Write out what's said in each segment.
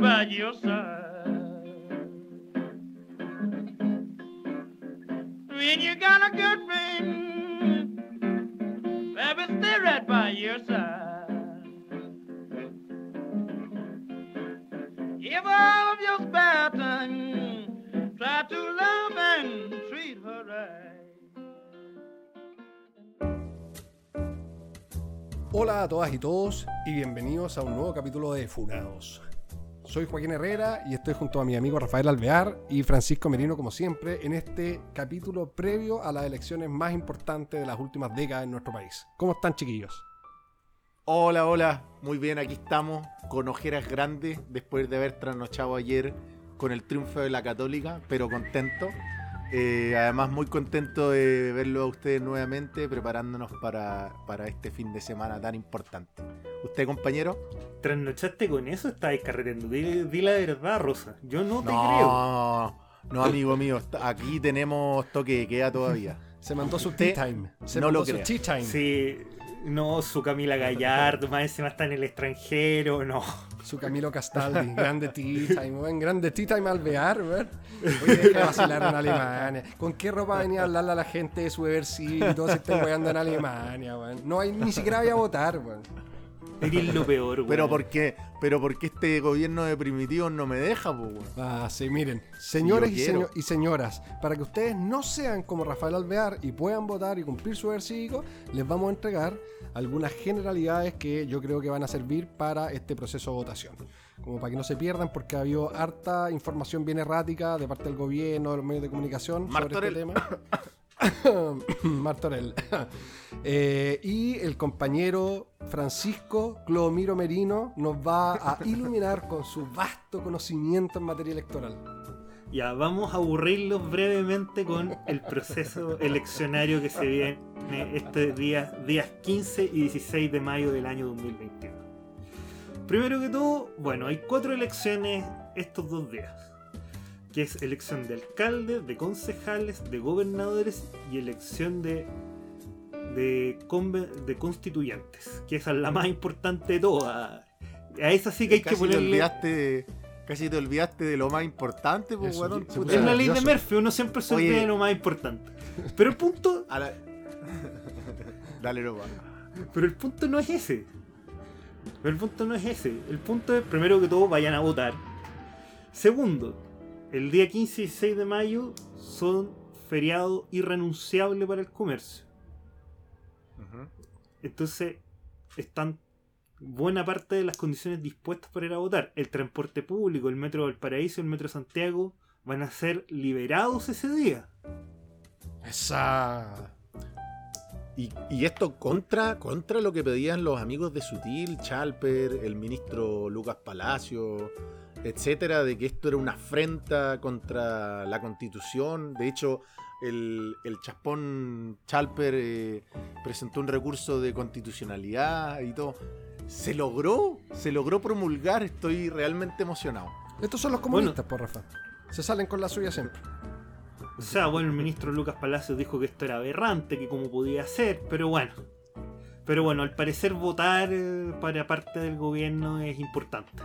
your side. When you got a good friend, baby, stay right by your side. Give all of your spare time, try to love and treat her right. Hola a todas y todos y bienvenidos a un nuevo capítulo de Funados. Soy Joaquín Herrera y estoy junto a mi amigo Rafael Alvear y Francisco Merino como siempre en este capítulo previo a las elecciones más importantes de las últimas décadas en nuestro país. ¿Cómo están chiquillos? Hola, hola, muy bien, aquí estamos con ojeras grandes después de haber trasnochado ayer con el triunfo de la Católica, pero contento. Eh, además, muy contento de verlo a ustedes nuevamente, preparándonos para, para este fin de semana tan importante. ¿Usted, compañero? ¿Trasnochaste con eso? Estabas carreteando. Di, di la verdad, Rosa. Yo no te creo. No, no, amigo mío, aquí tenemos toque de queda todavía. Se mandó su tea time. Se no mandó lo su tea time. Sí, no, su Camila Gallardo, más encima está en el extranjero, no. Su Camilo Castaldi. grande tea time, weón. Grande tea time Alvear, weón. Oye, deja vacilar en Alemania. ¿Con qué ropa venía a hablarle a la gente de su y todo se weando en Alemania, weón? No hay ni siquiera voy a votar, weón. Eres lo peor, güey. Pero ¿por qué? Pero porque este gobierno de primitivos no me deja, pues, weón? Ah, sí, miren, señores y, seño- y señoras, para que ustedes no sean como Rafael Alvear y puedan votar y cumplir su cívico, les vamos a entregar algunas generalidades que yo creo que van a servir para este proceso de votación. Como para que no se pierdan, porque ha habido harta información bien errática de parte del gobierno, de los medios de comunicación sobre este Martorell. tema. Martorell. Eh, y el compañero Francisco Clomiro Merino nos va a iluminar con su vasto conocimiento en materia electoral. Ya, vamos a aburrirlos brevemente con el proceso eleccionario que se viene estos días, días 15 y 16 de mayo del año 2021. Primero que todo, bueno, hay cuatro elecciones estos dos días. Que es elección de alcaldes, de concejales, de gobernadores y elección de, de, de constituyentes. Que esa es la más importante de todas. A esa sí que hay que Casi te ponerle... olvidaste casi te olvidaste de lo más importante, pues, Eso, weón. Es la ley de. Murphy, uno siempre se olvida de lo más importante. Pero el punto, A la- Dale, no, pero el punto no es ese. Pero el punto no es ese. El punto es, primero que todo, vayan a votar. Segundo, el día 15 y 16 de mayo son feriado irrenunciable para el comercio. Ujú. Entonces, están buena parte de las condiciones dispuestas para ir a votar. El transporte público, el metro Valparaíso, el metro Santiago van a ser liberados ese día. Esa. Y, y esto contra, contra lo que pedían los amigos de Sutil, Chalper, el ministro Lucas Palacio, etcétera, de que esto era una afrenta contra la constitución. De hecho, el, el chaspón Chalper eh, presentó un recurso de constitucionalidad y todo. Se logró, se logró promulgar, estoy realmente emocionado. Estos son los comunistas, por Rafa. Se salen con la suya siempre. O sea, bueno, el ministro Lucas Palacios dijo que esto era aberrante, que cómo podía ser, pero bueno. Pero bueno, al parecer votar eh, para parte del gobierno es importante.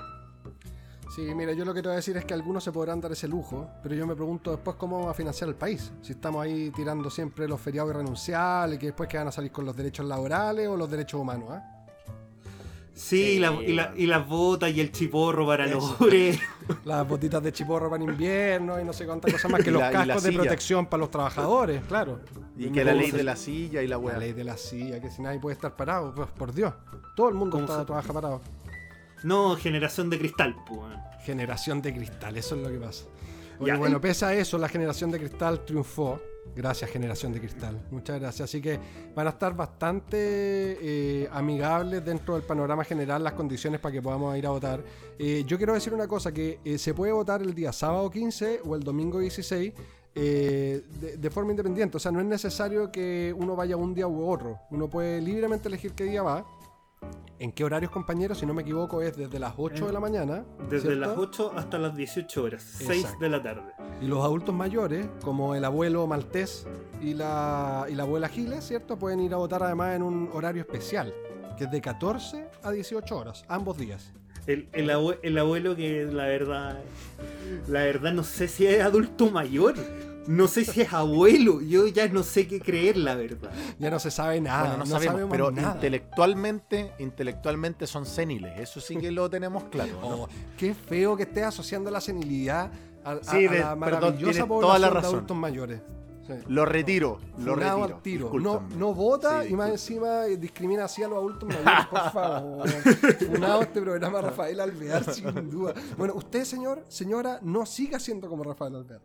Sí, mira, yo lo que te voy a decir es que algunos se podrán dar ese lujo, pero yo me pregunto después cómo vamos a financiar el país. Si estamos ahí tirando siempre los feriados irrenunciables, que después que van a salir con los derechos laborales o los derechos humanos, ¿ah? Sí, y, la- y la- y las botas y el chiporro para los. Las botitas de chiporro para invierno y no sé cuántas cosas más que los la- la cascos de protección para los trabajadores, claro. Y que la ¿Cómo ley se- de la silla y la La weá. ley de la silla, que si nadie puede estar parado, pues por Dios. Todo el mundo ¿Cómo está, se- trabaja parado. No, generación de cristal, pues. Generación de cristal, eso es lo que pasa. Oye, Ya, bueno, y- pese a eso, la generación de cristal triunfó. Gracias, generación de cristal. Muchas gracias. Así que van a estar bastante eh, amigables dentro del panorama general las condiciones para que podamos ir a votar. Eh, yo quiero decir una cosa, que eh, se puede votar el día sábado 15 o el domingo 16 eh, de, de forma independiente. O sea, no es necesario que uno vaya un día u otro. Uno puede libremente elegir qué día va. ¿En qué horarios, compañeros? Si no me equivoco, es desde las 8 de la mañana. Desde ¿cierto? las 8 hasta las 18 horas, 6 Exacto. de la tarde. Y los adultos mayores, como el abuelo maltés y la, y la abuela Giles, ¿cierto? Pueden ir a votar además en un horario especial, que es de 14 a 18 horas, ambos días. El, el abue- el abuelo que la verdad. La verdad no sé si es adulto mayor. No sé si es abuelo. Yo ya no sé qué creer, la verdad. Ya no se sabe nada. bueno, no, sabemos, sabemos pero nada. intelectualmente, intelectualmente son séniles. Eso sí que lo tenemos claro. ¿no? Oh, qué feo que estés asociando la senilidad a, a- Sí, a de- la perdón, maravillosa tienes población toda la de adultos mayores. Sí. Lo retiro, lo Funado retiro. al tiro. No, no vota Sí, y más encima discrimina así a los adultos mayores, por favor. Funado este programa Rafael Alvear, sin duda. Bueno, usted, señor, señora, no siga siendo como Rafael Alvear.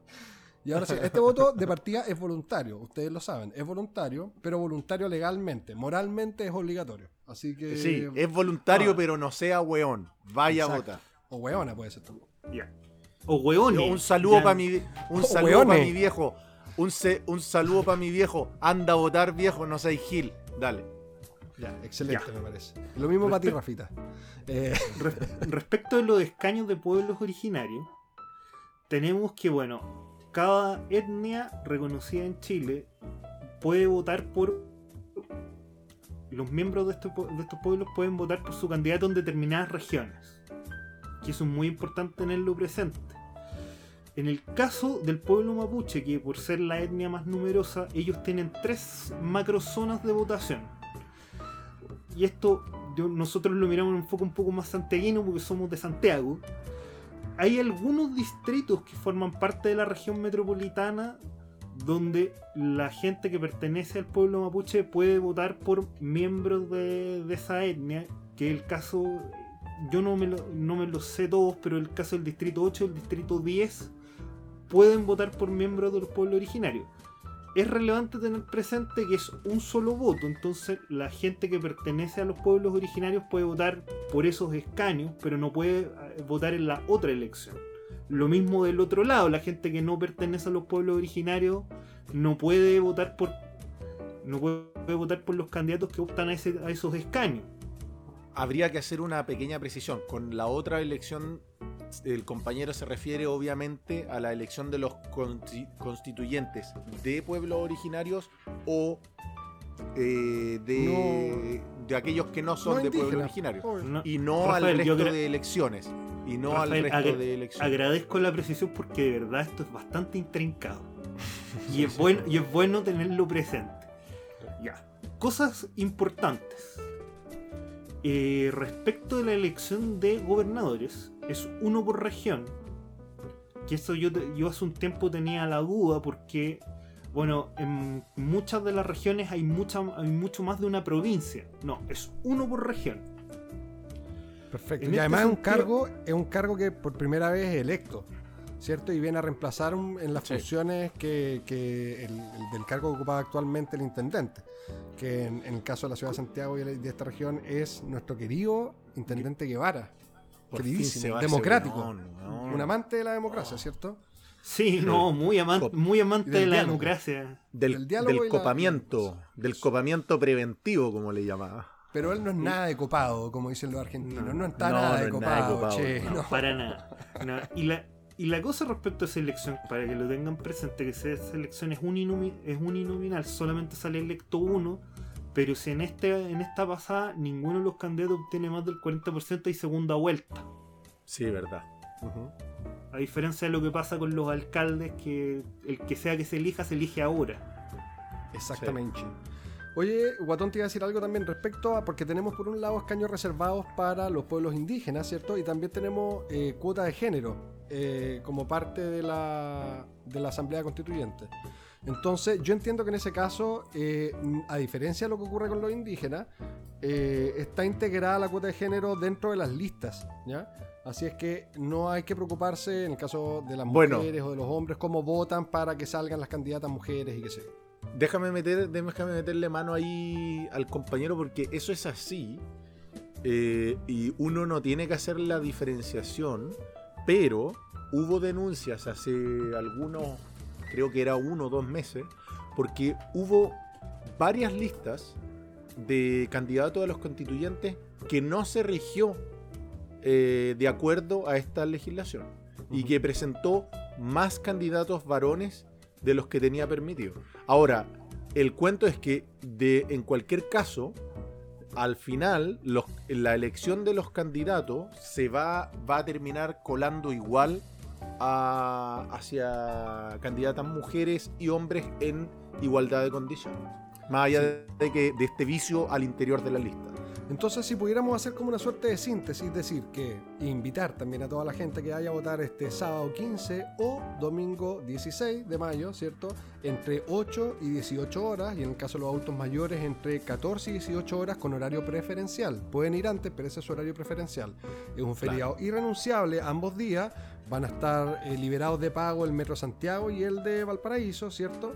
Y ahora sí, este voto de partida es voluntario, ustedes lo saben, es voluntario, pero voluntario legalmente, moralmente es obligatorio. Así que... Sí, es voluntario, Ah. pero no sea weón. Vaya a votar. O hueona puede ser también. Ya. O. Yo, un saludo para mi, un saludo para mi viejo. Un, se- un saludo para mi viejo. Anda a votar, viejo, no seas gil. Dale. Ya, excelente Ya. me parece. Lo mismo para ti, Rafita. Eh, Res- respecto de los escaños de pueblos originarios, tenemos que, bueno, cada etnia reconocida en Chile puede votar por. Los miembros de estos, pue- de estos pueblos pueden votar por su candidato en determinadas regiones. Que eso es muy importante tenerlo presente. En el caso del pueblo mapuche, que por ser la etnia más numerosa, ellos tienen tres macrozonas de votación. Y esto nosotros lo miramos en un enfoque un poco más santiaguino porque somos de Santiago. Hay algunos distritos que forman parte de la región metropolitana donde la gente que pertenece al pueblo mapuche puede votar por miembros de, esa etnia, que el caso, yo no me, lo, no me lo sé todos, pero el caso del distrito 8 y el distrito 10 pueden votar por miembros de los pueblos originarios. Es relevante tener presente que es un solo voto, entonces la gente que pertenece a los pueblos originarios puede votar por esos escaños, pero no puede eh, votar en la otra elección. Lo mismo del otro lado, la gente que no pertenece a los pueblos originarios no puede votar por no puede votar por los candidatos que optan a, esos escaños. Habría que hacer una pequeña precisión. Con la otra elección, el compañero se refiere obviamente a la elección de los consti- constituyentes de pueblos originarios o eh, de, de aquellos que no son no de pueblos originarios. No- Y no Rafael, al resto de elecciones. Y no Rafael, al resto agra- de elecciones. Agradezco la precisión porque de verdad esto es bastante intrincado. Y es bueno, y es bueno tenerlo presente. Ya. Cosas importantes. Eh, respecto de la elección de gobernadores, es uno por región. Que eso yo, yo hace un tiempo tenía la duda porque, bueno, en muchas de las regiones hay, mucha, hay mucho más de una provincia. No, es uno por región. Perfecto. En Y este además es un cargo, es un cargo que por primera vez es electo, ¿cierto? Y viene a reemplazar un- en las Sí. funciones que, que el, el del cargo que ocupaba actualmente el intendente, que en, en el caso de la ciudad de Santiago y de esta región es nuestro querido intendente Guevara, queridísimo, democrático, un amante de la democracia, ¿cierto? Sí, no, muy, aman- Cop- muy amante de la diálogo. democracia. Del, del diálogo del y la- copamiento. Del copamiento preventivo, como le llamaba. Pero él no es nada de copado, como dicen los argentinos, no, No. está No, nada, no de copado, nada de copado, che, no. no. Para nada. No, Y, la, y la cosa respecto a esa elección, para que lo tengan presente, que esa elección es, uninomi- es uninominal, solamente sale electo uno, pero si en, este, en esta pasada ninguno de los candidatos obtiene más del 40% hay segunda vuelta. Sí, verdad. A diferencia de lo que pasa con los alcaldes, que el que sea que se elija, se elige ahora. Exactamente. Oye, Guatón te iba a decir algo también respecto a, porque tenemos por un lado escaños reservados para los pueblos indígenas, ¿cierto? Y también tenemos eh, cuota de género eh, como parte de la, de la Asamblea Constituyente. Entonces, yo entiendo que en ese caso, eh, a diferencia de lo que ocurre con los indígenas, eh, está integrada la cuota de género dentro de las listas, ¿ya? Así es que no hay que preocuparse en el caso de las Bueno. mujeres o de los hombres, cómo votan para que salgan las candidatas mujeres y qué sé. Déjame, meter, déjame meterle mano ahí al compañero porque eso es así. eh, y uno no tiene que hacer la diferenciación, pero hubo denuncias hace algunos, creo que era uno o dos meses, porque hubo varias listas de candidatos a los constituyentes que no se rigió eh, de acuerdo a esta legislación y que presentó más candidatos varones de los que tenía permitido. Ahora, el cuento es que de, en cualquier caso, al final los- la elección de los candidatos se va, va a terminar colando igual a- hacia candidatas mujeres y hombres en igualdad de condiciones. Más allá de, de que, de este vicio al interior de la lista. Entonces, si pudiéramos hacer como una suerte de síntesis, decir que invitar también a toda la gente que vaya a votar este sábado 15 o domingo 16 de mayo, ¿cierto? Entre 8 y 18 horas, y en el caso de los adultos mayores, entre 14 y 18 horas con horario preferencial. Pueden ir antes, pero ese es su horario preferencial. Es un feriado irrenunciable, ambos días van a estar eh, liberados de pago el Metro Santiago y el de Valparaíso, ¿cierto?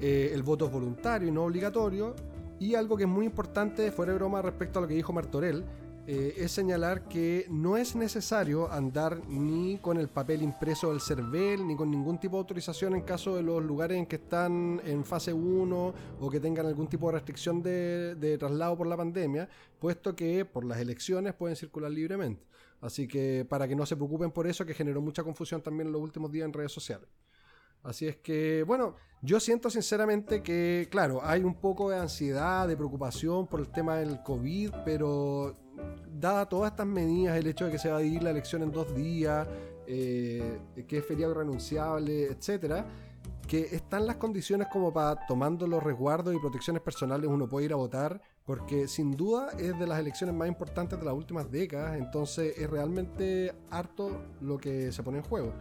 Eh, el voto es voluntario y no obligatorio. Y algo que es muy importante, fuera de broma, respecto a lo que dijo Martorell, eh, es señalar que no es necesario andar ni con el papel impreso del CERVEL, ni con ningún tipo de autorización en caso de los lugares en que están en fase 1 o que tengan algún tipo de restricción de, de traslado por la pandemia, puesto que por las elecciones pueden circular libremente. Así que para que no se preocupen por eso, que generó mucha confusión también en los últimos días en redes sociales. Así es que, bueno, yo siento sinceramente que, claro, hay un poco de ansiedad, de preocupación por el tema del COVID, pero dada todas estas medidas, el hecho de que se va a dividir la elección en dos días, eh, que es feriado irrenunciable, etcétera, que están las condiciones como para, tomando los resguardos y protecciones personales, uno puede ir a votar, porque sin duda es de las elecciones más importantes de las últimas décadas, entonces es realmente harto lo que se pone en juego.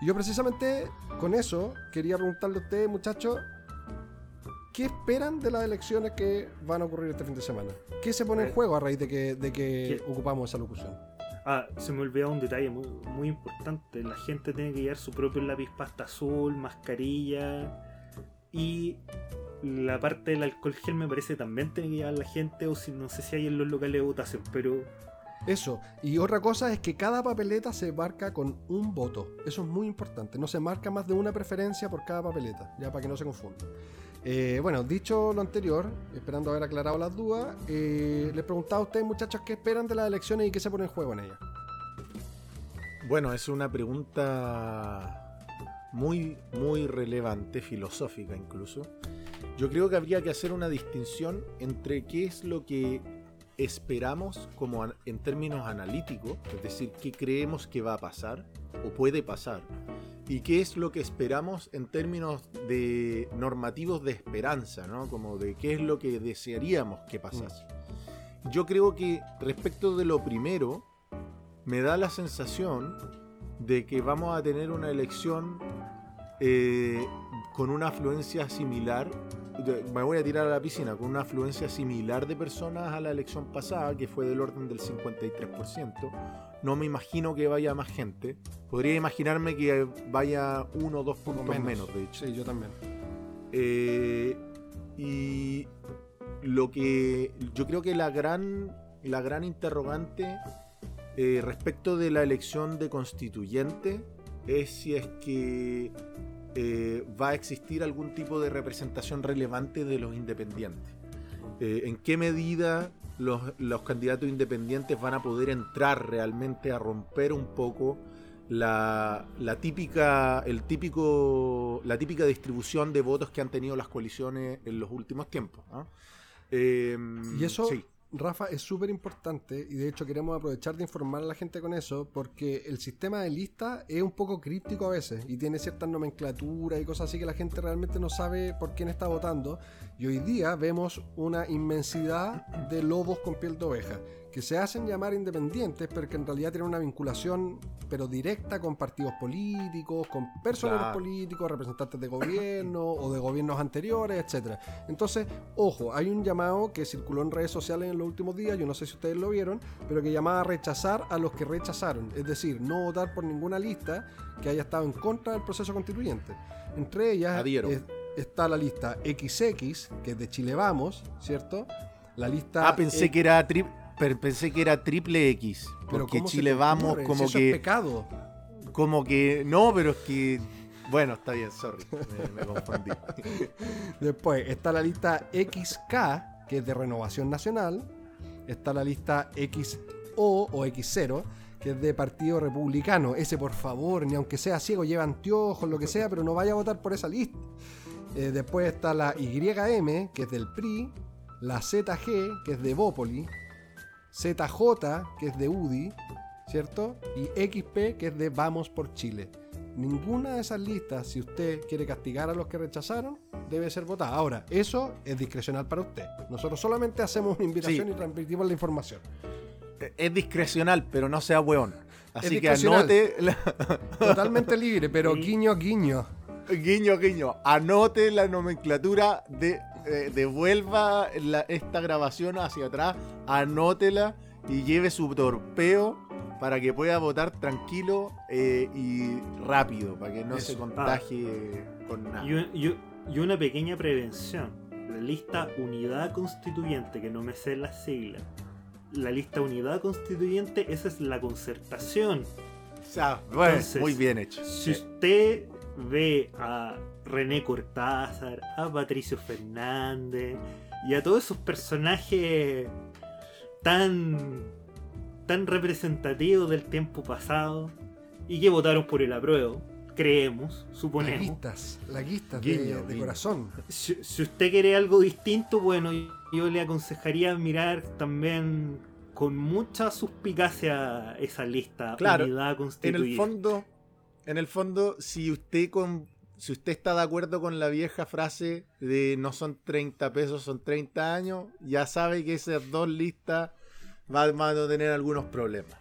Y yo precisamente con eso quería preguntarle a ustedes, muchachos, ¿qué esperan de las elecciones que van a ocurrir este fin de semana? ¿Qué se pone en Eh, juego a raíz de que, de que ¿qué? ocupamos esa locución? Ah, se me olvidaba un detalle muy, muy importante. La gente tiene que llevar su propio lápiz pasta azul, mascarilla y la parte del alcohol gel me parece también tiene que llevar la gente o si no sé si hay en los locales de votación, pero Eso. Y otra cosa es que cada papeleta se marca con un voto. Eso es muy importante. No se marca más de una preferencia por cada papeleta, ya para que no se confundan. Eh, bueno, dicho lo anterior, esperando haber aclarado las dudas, eh, les preguntaba a ustedes, muchachos, qué esperan de las elecciones y qué se pone en juego en ellas. Bueno, es una pregunta muy, muy relevante, filosófica incluso. Yo creo que habría que hacer una distinción entre qué es lo que esperamos como en términos analíticos, es decir, qué creemos que va a pasar o puede pasar, y qué es lo que esperamos en términos de normativos de esperanza, ¿no? Como de qué es lo que desearíamos que pasase. Yo creo que respecto de lo primero, me da la sensación de que vamos a tener una elección eh, con una afluencia similar. Me voy a tirar a la piscina con una afluencia similar de personas a la elección pasada, que fue del orden del 53%. No me imagino que vaya más gente. Podría imaginarme que vaya uno o dos puntos menos. de hecho. Sí, yo también. Eh, y lo que yo creo que la gran, la gran interrogante eh, respecto de la elección de constituyente es si es que eh, va a existir algún tipo de representación relevante de los independientes. Eh, ¿En qué medida los, los candidatos independientes van a poder entrar realmente a romper un poco la, la típica, el típico, la típica distribución de votos que han tenido las coaliciones en los últimos tiempos? ¿no? Eh, Y eso, sí. Rafa, es súper importante y de hecho queremos aprovechar de informar a la gente con eso porque el sistema de lista es un poco críptico a veces y tiene ciertas nomenclaturas y cosas así que la gente realmente no sabe por quién está votando. Y hoy día vemos una inmensidad de lobos con piel de oveja que se hacen llamar independientes pero que en realidad tienen una vinculación pero directa con partidos políticos, con personeros Claro. políticos, representantes de gobierno o de gobiernos anteriores, etcétera. Entonces, ojo, hay un llamado que circuló en redes sociales en los últimos días, yo no sé si ustedes lo vieron, pero que llamaba a rechazar a los que rechazaron, es decir, no votar por ninguna lista que haya estado en contra del proceso constituyente. Entre ellas es- está la lista XX, que es de Chile Vamos, ¿cierto? La lista Ah, pensé E- que era tri- per- pensé que era triple X. pero Porque ¿cómo se Chile vamos como Si eso es que. pecado. Como que. No, pero es que. Bueno, está bien, sorry. Me, me confundí. Después está la lista XK, que es de Renovación Nacional. Está la lista XO o X0, que es de Partido Republicano. Ese, por favor, ni aunque sea ciego, lleva anteojos, lo que sea, pero no vaya a votar por esa lista. Eh, después está la YM, que es del PRI. la ZG, que es de Bópoli, ZJ, que es de UDI, ¿cierto? Y XP, que es de Vamos por Chile. Ninguna de esas listas, si usted quiere castigar a los que rechazaron, debe ser votada. Ahora, eso es discrecional para usted. Nosotros solamente hacemos una invitación Sí. y transmitimos la información. Eh, Es discrecional, pero no sea hueón. Así que anote, la- Totalmente libre, pero guiño, guiño. guiño, guiño, anote la nomenclatura, de, eh, devuelva la- esta grabación hacia atrás, anótela y lleve su torpeo para que pueda votar tranquilo eh, y rápido, para que no Eso. se contagie con nada. Y, un- y- y una pequeña prevención. La lista Unidad Constituyente, que no me sé las siglas. La lista Unidad Constituyente, esa es la concertación. O sea, bueno, Entonces, muy bien hecho. Si usted ve a René Cortázar, a Patricio Fernández y a todos esos personajes tan tan representativos del tiempo pasado y que votaron por el apruebo, creemos, suponemos. Laguistas, laguistas Guiño, de, de corazón. Si, si usted quiere algo distinto, bueno, yo le aconsejaría mirar también con mucha suspicacia esa lista Claro, En el fondo, en el fondo, si usted con si usted está de acuerdo con la vieja frase de no son 30 pesos, son 30 años, ya sabe que esas dos listas van, a tener algunos problemas.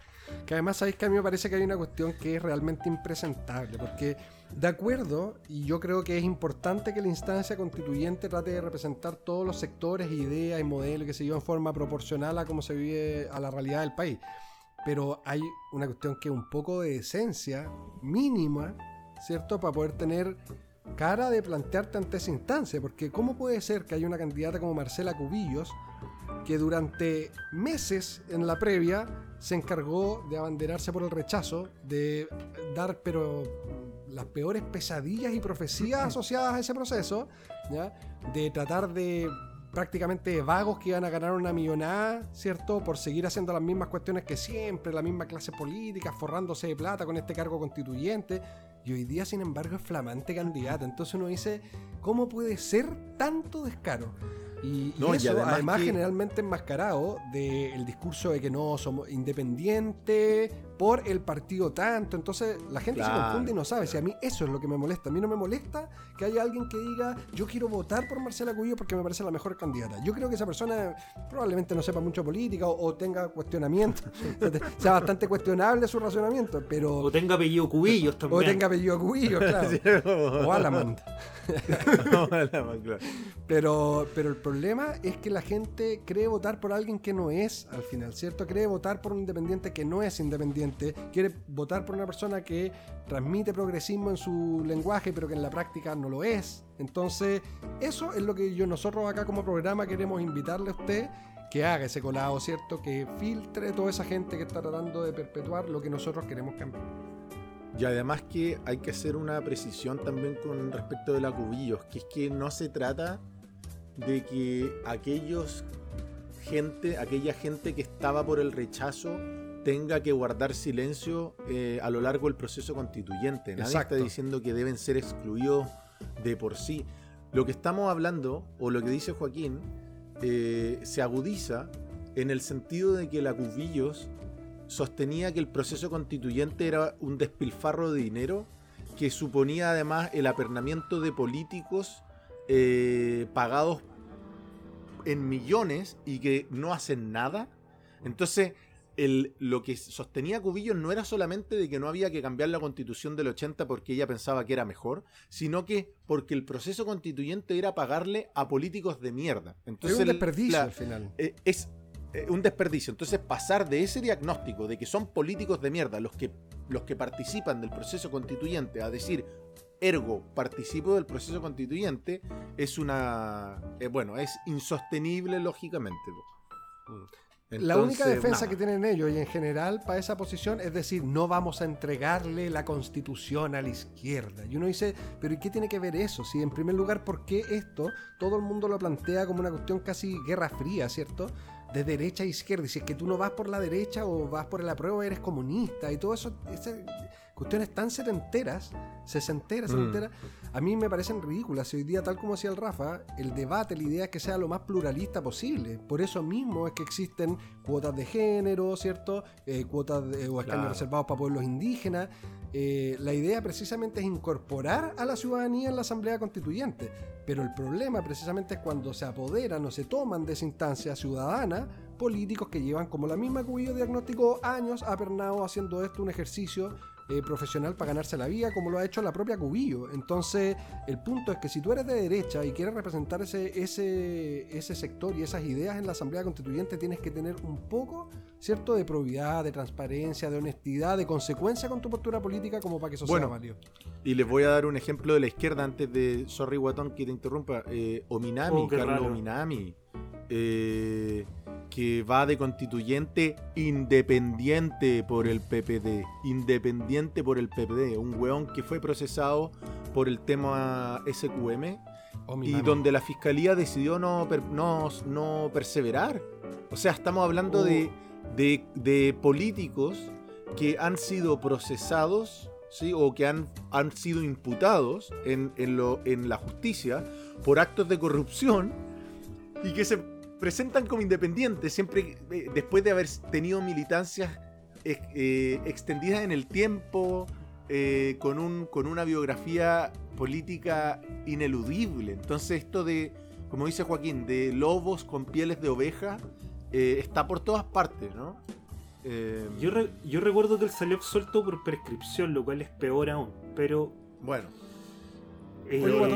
Que además sabéis que a mí me parece que hay una cuestión que es realmente impresentable, porque de acuerdo, y yo creo que es importante que la instancia constituyente trate de representar todos los sectores, ideas y modelos que se llevan en forma proporcional a cómo se vive a la realidad del país. Pero hay una cuestión que un poco de esencia mínima, ¿cierto? Para poder tener cara de plantearte ante esa instancia, porque ¿cómo puede ser que haya una candidata como Marcela Cubillos que durante meses en la previa se encargó de abanderarse por el rechazo, de dar pero las peores pesadillas y profecías asociadas a ese proceso, de tratar de prácticamente vagos que iban a ganar una millonada, ¿cierto? Por seguir haciendo las mismas cuestiones que siempre, la misma clase política, forrándose de plata con este cargo constituyente. Y hoy día, sin embargo, es flamante candidata. Entonces uno dice, ¿cómo puede ser tanto descaro? Y, y No, y eso, además además, que- generalmente enmascarado del discurso de que no somos independientes por el partido tanto. Entonces la gente se confunde y no sabe. Si a mí eso es lo que me molesta. A mí no me molesta que haya alguien que diga, yo quiero votar por Marcela Cuyo porque me parece la mejor candidata. Yo creo que esa persona probablemente no sepa mucho política o, o tenga cuestionamiento. sea bastante cuestionable su razonamiento, pero... O tenga apellido Cubillos O también. tenga apellido Cubillos, claro. o Alamand. Pero, pero el problema es que la gente cree votar por alguien que no es al final, ¿cierto? Cree votar por un independiente que no es independiente. Quiere votar por una persona que transmite progresismo en su lenguaje, pero que en la práctica no lo es. Entonces, eso es lo que nosotros acá como programa queremos invitarle a usted que haga ese colado, ¿cierto? Que filtre toda esa gente que está tratando de perpetuar lo que nosotros queremos cambiar. Y además que hay que hacer una precisión también con respecto de la cubillos, que es que no se trata de que aquellos gente, aquella gente que estaba por el rechazo tenga que guardar silencio eh, a lo largo del proceso constituyente. Nadie Exacto. está diciendo que deben ser excluidos de por sí. Lo que estamos hablando, o lo que dice Joaquín, eh, se agudiza en el sentido de que la Cubillos sostenía que el proceso constituyente era un despilfarro de dinero que suponía además el apernamiento de políticos eh, pagados en millones y que no hacen nada. Entonces, el- lo que sostenía Cubillos no era solamente de que no había que cambiar la constitución del 80 porque ella pensaba que era mejor, sino que porque el proceso constituyente era pagarle a políticos de mierda. Entonces, es un desperdicio la- al final. eh, es eh, un desperdicio. Entonces, pasar de ese diagnóstico de que son políticos de mierda los que, los que participan del proceso constituyente a decir, ergo, participo del proceso constituyente, es una. eh, bueno, es insostenible lógicamente. La única defensa nada. que tienen ellos y en general para esa posición es decir, no vamos a entregarle la constitución a la izquierda. Y uno dice, pero ¿y qué tiene que ver eso? Si en primer lugar, ¿por qué esto todo el mundo lo plantea como una cuestión casi guerra fría, ¿cierto? De derecha a izquierda. Y si es que tú no vas por la derecha o vas por el apruebo, eres comunista y todo eso, cuestiones tan setenteras, sesenteras, Mm. setenteras, a mí me parecen ridículas. Y hoy día, tal como decía el Rafa, el debate, la idea es que sea lo más pluralista posible. Por eso mismo es que existen cuotas de género, ¿cierto? Eh, cuotas de- o escaños Claro. reservados para pueblos indígenas. Eh, la idea precisamente es incorporar a la ciudadanía en la Asamblea Constituyente. Pero el problema precisamente es cuando se apoderan o se toman de esa instancia ciudadana políticos que llevan, como la misma Cubillo diagnosticó, años apernados haciendo esto un ejercicio eh, profesional para ganarse la vida, como lo ha hecho la propia Cubillo. Entonces, el punto es que si tú eres de derecha y quieres representar ese, ese, ese sector y esas ideas en la Asamblea Constituyente, tienes que tener un poco, ¿cierto?, de probidad, de transparencia, de honestidad, de consecuencia con tu postura política, como para que eso Bueno, sea válido. Y les voy a dar un ejemplo de la izquierda antes de. Sorry, Guatón, que te interrumpa. Eh, Ominami, Oh, Carlos raro. Ominami. Eh, que va de constituyente independiente por el PPD. Independiente por el PPD. Un weón que fue procesado por el tema SQM Oh, y mami. donde la fiscalía decidió no, per- no, no perseverar. O sea, estamos hablando Oh. de, de- de políticos que han sido procesados ¿sí? o que han, han sido imputados en, en lo, en la justicia por actos de corrupción y que se presentan como independientes siempre eh, después de haber tenido militancias eh, eh, extendidas en el tiempo, eh, con, un, con una biografía política ineludible. Entonces esto de, como dice Joaquín, de lobos con pieles de oveja, está por todas partes, ¿no? Yo, re- yo recuerdo que él salió absuelto por prescripción, lo cual es peor aún. Pero bueno,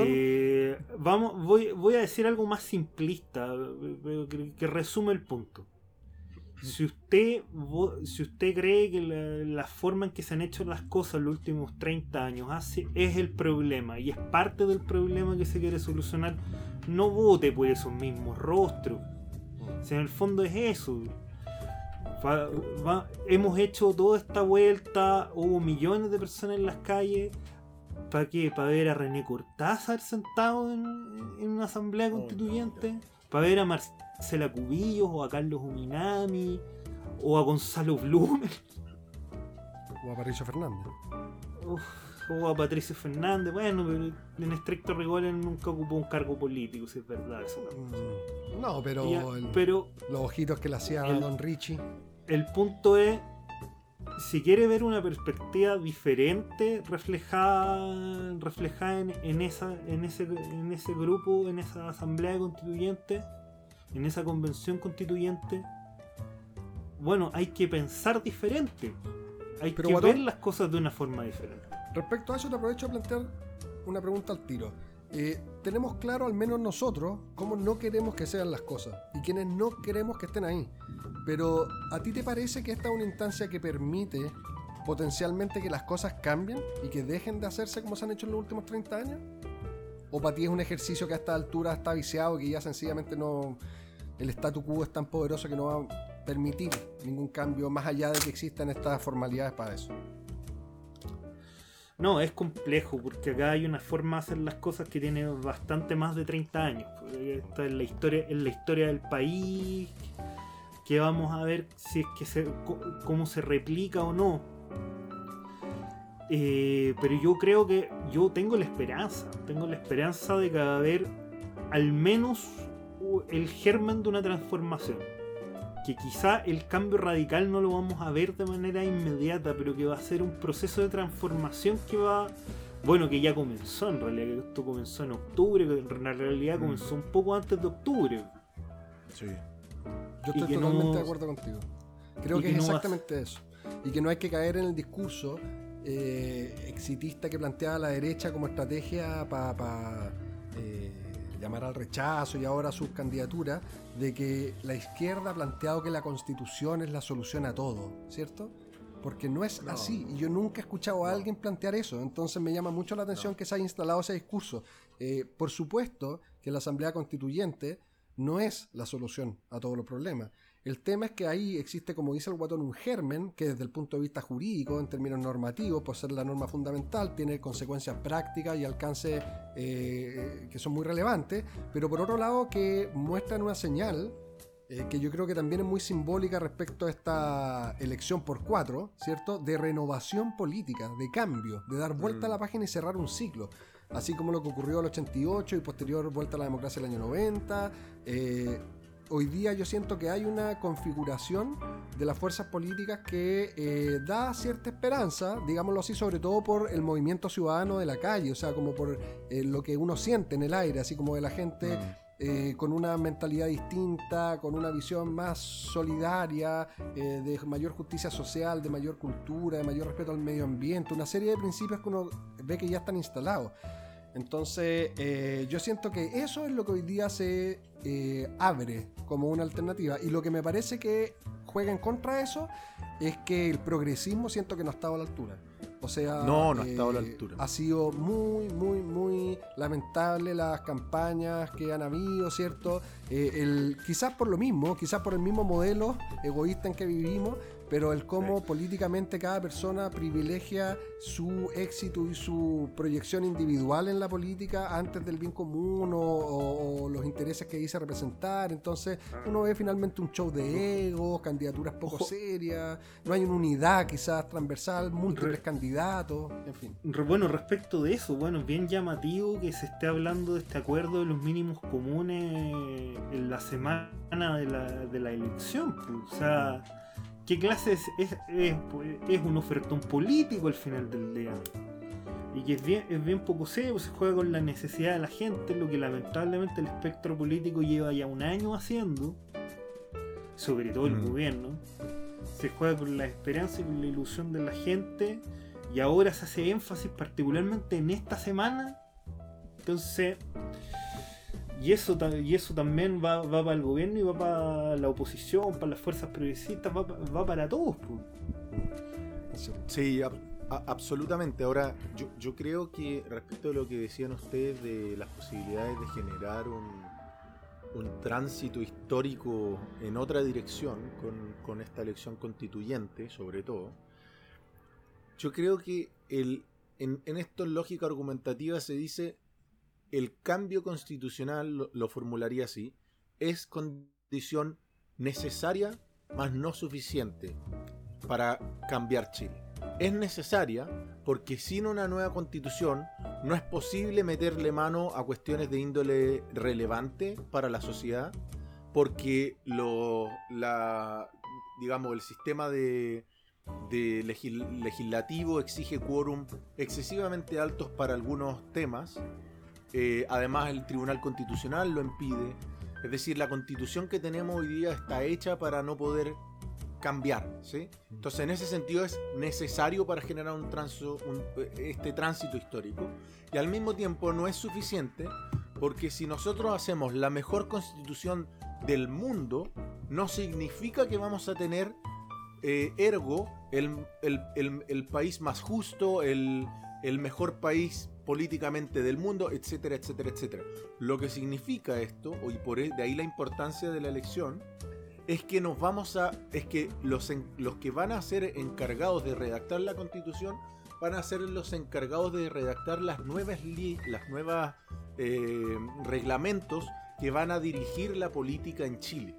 eh, vamos, voy, voy a decir algo más simplista, eh, que, que resume el punto. Si usted, si usted cree que la, la forma en que se han hecho las cosas en los últimos 30 años hace, es el problema y es parte del problema que se quiere solucionar, no vote por esos mismos rostros. Si en el fondo es eso. Va- va- hemos hecho toda esta vuelta, hubo millones de personas en las calles. ¿Para qué? ¿Para ver a René Cortázar sentado en, en una asamblea Oh, constituyente? ¿Para ver a Marcela Cubillos o a Carlos Uminami? ¿O a Gonzalo Blumen? O a Patricio Fernández. Uf, o a Patricio Fernández? Bueno, pero en estricto rigor él nunca ocupó un cargo político, si es verdad eso. Mm, No, pero, Ya, el- pero los ojitos que le hacía Don Richie. el punto es, si quiere ver una perspectiva diferente reflejada, reflejada en, en esa, en, ese, en ese grupo, en esa asamblea constituyente, en esa convención constituyente, bueno, hay que pensar diferente. Hay Pero, que Guatón- ver las cosas de una forma diferente. Respecto a eso, te aprovecho a plantear una pregunta al tiro. Eh, tenemos claro, al menos nosotros, cómo no queremos que sean las cosas y quienes no queremos que estén ahí. Pero, ¿a ti te parece que esta es una instancia que permite potencialmente que las cosas cambien y que dejen de hacerse como se han hecho en los últimos 30 años? ¿O para ti es un ejercicio que a esta altura está viciado y que ya sencillamente no. El statu quo es tan poderoso que no va a permitir ningún cambio más allá de que existan estas formalidades para eso? No, es complejo porque acá hay una forma de hacer las cosas que tiene bastante más de 30 años. Esta es la historia, es la historia del país que vamos a ver si es que se, cómo se replica o no. Eh, pero yo creo que yo tengo la esperanza, tengo la esperanza de que va a haber al menos el germen de una transformación. Que quizá el cambio radical no lo vamos a ver de manera inmediata, pero que va a ser un proceso de transformación que va. Bueno, que ya comenzó en realidad, que esto comenzó en octubre, que en realidad comenzó un poco antes de octubre. sí. Yo estoy que totalmente no- de acuerdo contigo. Creo que, que es no exactamente eso. Y que no hay que caer en el discurso eh, exitista que planteaba la derecha como estrategia para llamar al rechazo y ahora a sus candidaturas, de que la izquierda ha planteado que la constitución es la solución a todo, ¿cierto? Porque no es No. así. Y yo nunca he escuchado a alguien plantear eso. Entonces me llama mucho la atención No. que se haya instalado ese discurso. Eh, por supuesto que la Asamblea Constituyente no es la solución a todos los problemas. El tema es que ahí existe, como dice el guatón, un germen que desde el punto de vista jurídico, en términos normativos, por ser la norma fundamental, tiene consecuencias prácticas y alcances eh, que son muy relevantes, pero por otro lado que muestran una señal eh, que yo creo que también es muy simbólica respecto a esta elección por cuatro, ¿cierto? De renovación política, de cambio, de dar vuelta a la página y cerrar un ciclo. Así como lo que ocurrió el 88 y posterior vuelta a la democracia el año 90. eh, hoy día yo siento que hay una configuración de las fuerzas políticas que eh, da cierta esperanza, digámoslo así, sobre todo por el movimiento ciudadano de la calle, o sea, como por eh, lo que uno siente en el aire, así como de la gente eh, con una mentalidad distinta, con una visión más solidaria, de mayor justicia social, de mayor cultura, de mayor respeto al medio ambiente, una serie de principios que uno ve que ya están instalados. Entonces, yo siento que eso es lo que hoy día se abre como una alternativa. Y lo que me parece que juega en contra de eso es que el progresismo siento que no ha estado a la altura. O sea, eh, No, no ha estado a la altura. Ha sido muy, muy, muy lamentable las campañas que han habido, ¿cierto? Eh, el, quizás por lo mismo, quizás por el mismo modelo egoísta en que vivimos, pero el cómo políticamente cada persona privilegia su éxito y su proyección individual en la política antes del bien común o, o- o los intereses que dice representar. Entonces uno ve finalmente un show de egos, candidaturas poco Ojo. serias, no hay una unidad quizás transversal, múltiples Re- candidatos, en fin. Re- Bueno, respecto de eso, bueno, es bien llamativo que se esté hablando de este acuerdo de los mínimos comunes en la semana de la, de la elección. pues. O sea, ¿qué clase es, es, es, es un ofertón político al final del día? Y que es bien, es bien poco serio, se juega con la necesidad de la gente, lo que lamentablemente el espectro político lleva ya un año haciendo, sobre todo el Mm. gobierno. Se juega con la esperanza y con la ilusión de la gente y ahora se hace énfasis particularmente en esta semana. Entonces, y eso, y eso también va, va para el gobierno y va para la oposición, para las fuerzas progresistas, va, va para todos. Sí, absolutamente. Ahora, yo, yo creo que respecto a lo que decían ustedes de las posibilidades de generar un, un tránsito histórico en otra dirección con, con esta elección constituyente, sobre todo, yo creo que el, en, en esto en lógica argumentativa se dice el cambio constitucional, lo, formularía así, es condición necesaria, mas no suficiente para cambiar Chile. Es necesaria porque sin una nueva constitución no es posible meterle mano a cuestiones de índole relevante para la sociedad, porque lo, la, digamos, el sistema de, de legislativo exige quórum excesivamente altos para algunos temas. Eh, además, el Tribunal Constitucional lo impide. Es decir, la constitución que tenemos hoy día está hecha para no poder cambiar, ¿sí? Entonces, en ese sentido es necesario para generar un un- este tránsito histórico y al mismo tiempo no es suficiente porque si nosotros hacemos la mejor constitución del mundo, no significa que vamos a tener eh, ergo el, el- el- el país más justo, el mejor país políticamente del mundo, etcétera, etcétera, etcétera. Lo que significa esto, y por e- de ahí la importancia de la elección, es que nos vamos a. es que los, los que van a ser encargados de redactar la constitución van a ser los encargados de redactar las nuevas las nuevas eh, reglamentos que van a dirigir la política en Chile.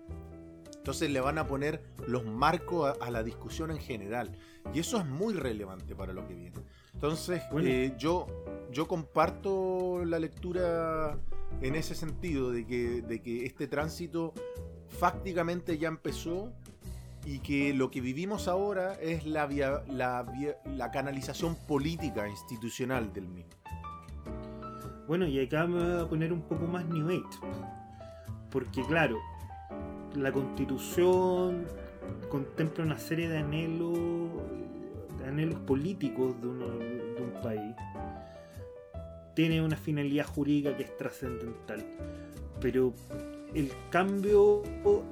Entonces le van a poner los marcos a, a la discusión en general. Y eso es muy relevante para lo que viene. Entonces, Bueno. eh, yo, yo comparto la lectura en ese sentido, de que, de que este tránsito fácticamente ya empezó y que lo que vivimos ahora es la, via- la, via- la canalización política institucional del mismo. Bueno, y acá me voy a poner un poco más New Age. Porque claro, la constitución contempla una serie de anhelos, anhelos políticos de, uno- de un país. Tiene una finalidad jurídica que es trascendental. Pero el cambio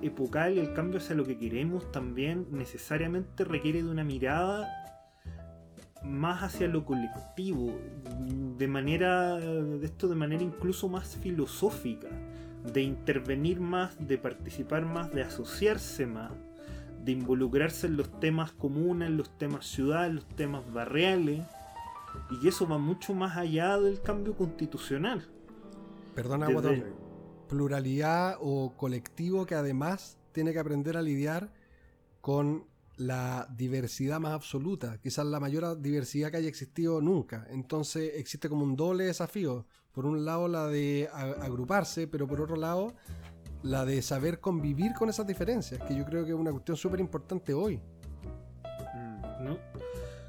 epocal, el cambio hacia lo que queremos también necesariamente requiere de una mirada más hacia lo colectivo, de manera, de esto de manera incluso más filosófica, de intervenir más, de participar más, de asociarse más, de involucrarse en los temas comunes, en los temas ciudad, en los temas barriales, y que eso va mucho más allá del cambio constitucional. Perdona, Guatón. Pluralidad o colectivo que además tiene que aprender a lidiar con la diversidad más absoluta, quizás la mayor diversidad que haya existido nunca. Entonces existe como un doble desafío. Por un lado la de agruparse, pero por otro lado la de saber convivir con esas diferencias, que yo creo que es una cuestión súper importante hoy. Mm, ¿no?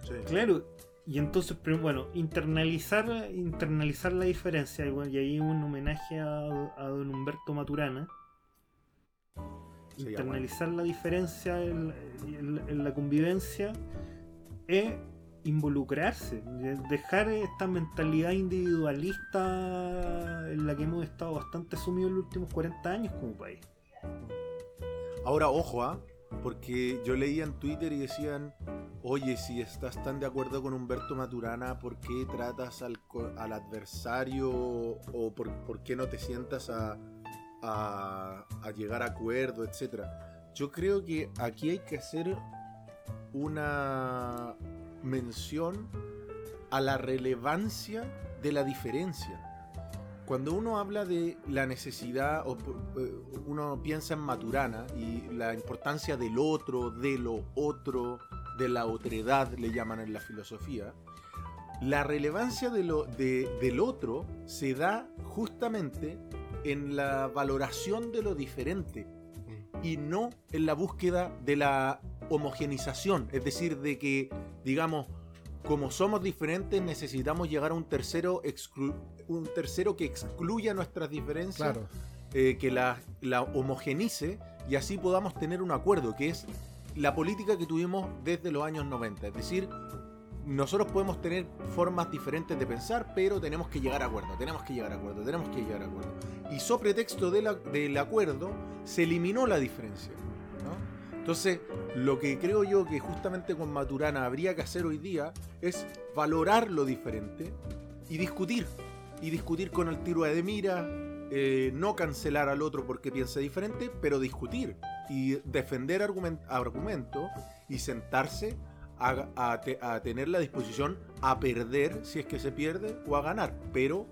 sí. Claro, y entonces, pero bueno, internalizar, internalizar la diferencia, y, ahí un homenaje a, a don Humberto Maturana. Sí, internalizar la diferencia en, en- en la convivencia es involucrarse, de- dejar esta mentalidad individualista en la que hemos estado bastante sumidos en los últimos 40 años como país. Ahora, ojo, ¿ah? Porque yo leía en Twitter y decían, oye, si estás tan de acuerdo con Humberto Maturana, ¿por qué tratas al, al adversario o por, por qué no te sientas a, a, a llegar a acuerdo, etcétera? Yo creo que aquí hay que hacer una mención a la relevancia de la diferencia. Cuando uno habla de la necesidad, o eh, uno piensa en Maturana y la importancia del otro, de lo otro, de la otredad, le llaman en la filosofía, la relevancia de lo, de- del otro se da justamente en la valoración de lo diferente y no en la búsqueda de la homogenización, es decir, de que, digamos, como somos diferentes necesitamos llegar a un tercero, un tercero que excluya nuestras diferencias, Claro. eh, que la, la homogenice y así podamos tener un acuerdo, que es la política que tuvimos desde los años 90. Es decir, nosotros podemos tener formas diferentes de pensar, pero tenemos que llegar a acuerdo, tenemos que llegar a acuerdo, tenemos que llegar a acuerdo. Y sobre de la- del acuerdo, se eliminó la diferencia. Entonces, lo que creo yo que justamente con Maturana habría que hacer hoy día es valorar lo diferente y discutir. Y discutir con el tiro de mira, eh, no cancelar al otro porque piensa diferente, pero discutir y defender argumen- argumentos y sentarse a tener la disposición a perder si es que se pierde o a ganar, pero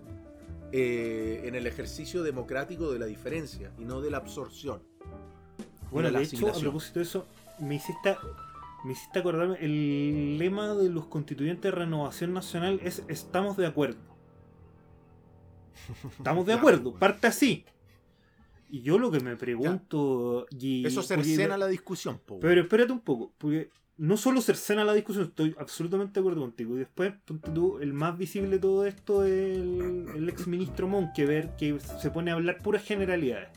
eh, en el ejercicio democrático de la diferencia y no de la absorción. Bueno, de hecho, a propósito de eso, me hiciste, me hiciste acordarme, el lema de los constituyentes de Renovación Nacional es estamos de acuerdo. Estamos de acuerdo, parte así. Y yo lo que me pregunto... y- Eso cercena la discusión. po. Pero espérate un poco, porque no solo cercena la discusión, estoy absolutamente de acuerdo contigo. Y después, ponte tú, el más visible de todo esto es el, el ex ministro Monkever, que se pone a hablar puras generalidades.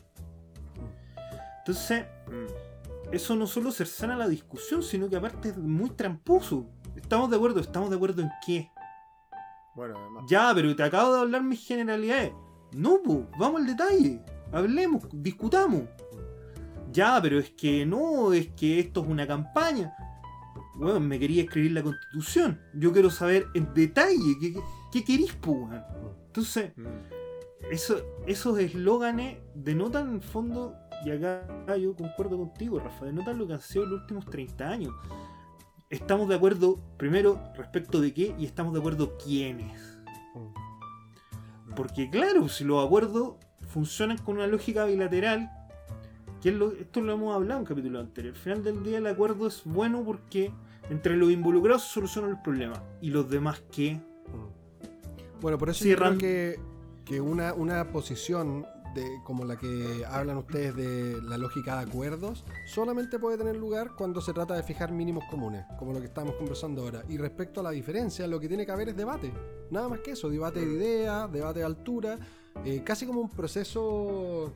Entonces, Mm. eso no solo cercena la discusión, sino que aparte es muy tramposo. Estamos de acuerdo, ¿estamos de acuerdo en qué? Bueno, además. Ya, pero te acabo de hablar mis generalidades. No, po, vamos al detalle. Hablemos, discutamos. Ya, pero es que no, es que esto es una campaña. Bueno, me quería escribir la constitución. Yo quiero saber en detalle qué, qué, querís, po. Entonces, Mm. eso, esos eslóganes denotan en el fondo, y acá yo concuerdo contigo, Rafa, denotan lo que han sido los últimos 30 años. Estamos de acuerdo, primero, respecto de qué, y estamos de acuerdo quiénes. Porque claro, si los acuerdos funcionan con una lógica bilateral, que es lo- esto lo hemos hablado en capítulo anterior. Al final del día el acuerdo es bueno porque entre los involucrados se soluciona el problema. Y los demás qué. Bueno, por eso Cierran- yo creo que, que una, una posición de, como la que hablan ustedes de la lógica de acuerdos solamente puede tener lugar cuando se trata de fijar mínimos comunes, como lo que estamos conversando ahora. Y respecto a la diferencia, lo que tiene que haber es debate. Nada más que eso, debate de ideas, debate de altura, eh, casi como un proceso,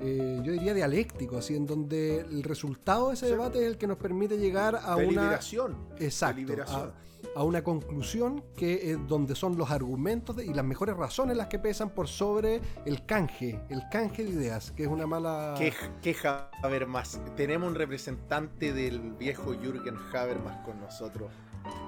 eh, yo diría dialéctico, así en donde el resultado de ese debate es el que nos permite llegar a una... liberación. Exacto. de liberación. A, a una conclusión que es donde son los argumentos de- y las mejores razones las que pesan por sobre el canje, el canje de ideas, que es una mala. ¿Qué, qué Habermas? Tenemos un representante del viejo Jürgen Habermas con nosotros.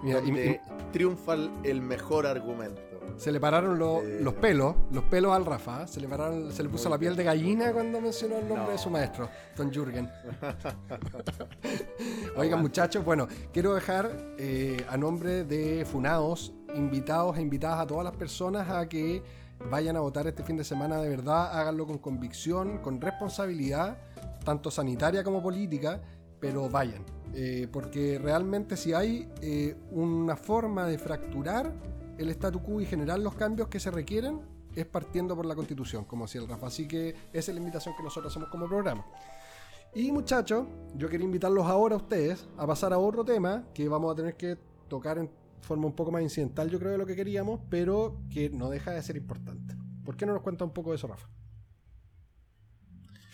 Mira, y- donde triunfa el mejor argumento. Se le pararon lo- Eh. los pelos, los pelos al Rafa, se le pararon, se le puso la piel de gallina cuando mencionó el nombre No. de su maestro, Don Jürgen. Oigan, muchachos, bueno, quiero dejar eh, a nombre de Funaos, invitados e invitadas a todas las personas a que vayan a votar este fin de semana de verdad, háganlo con convicción, con responsabilidad tanto sanitaria como política, pero vayan. Eh, porque realmente si hay eh, una forma de fracturar el statu quo y generar los cambios que se requieren, es partiendo por la constitución, como decía el Rafa. Así que esa es la invitación que nosotros hacemos como programa. Y muchachos, yo quería invitarlos ahora a ustedes a pasar a otro tema que vamos a tener que tocar en forma un poco más incidental, yo creo, de lo que queríamos, pero que no deja de ser importante. ¿Por qué no nos cuenta un poco de eso, Rafa?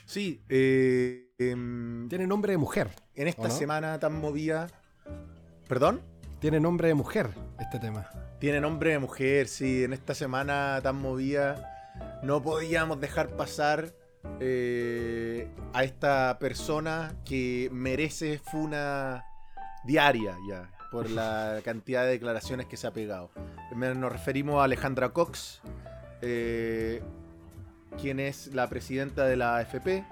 Sí, eh, em, Tiene nombre de mujer. en esta semana tan movida. ¿Perdón? Tiene nombre de mujer este tema. Tiene nombre de mujer, sí. En esta semana tan movida no podíamos dejar pasar eh, a esta persona que merece funa diaria ya por la cantidad de declaraciones que se ha pegado. Nos referimos a Alejandra Cox, eh, quien es la presidenta de la AFP,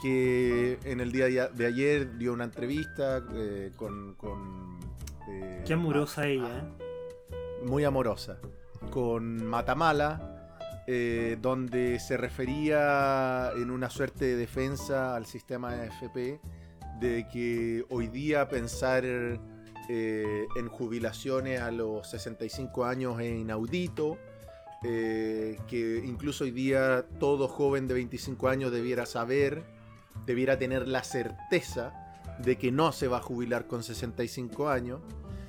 que en el día de ayer dio una entrevista eh, con... con, Qué amorosa ella, ¿eh? Muy amorosa con Matamala, eh, donde se refería en una suerte de defensa al sistema de FP de que hoy día pensar eh, en jubilaciones a los 65 años es inaudito, eh, que incluso hoy día todo joven de 25 años debiera saber, debiera tener la certeza de que no se va a jubilar con 65 años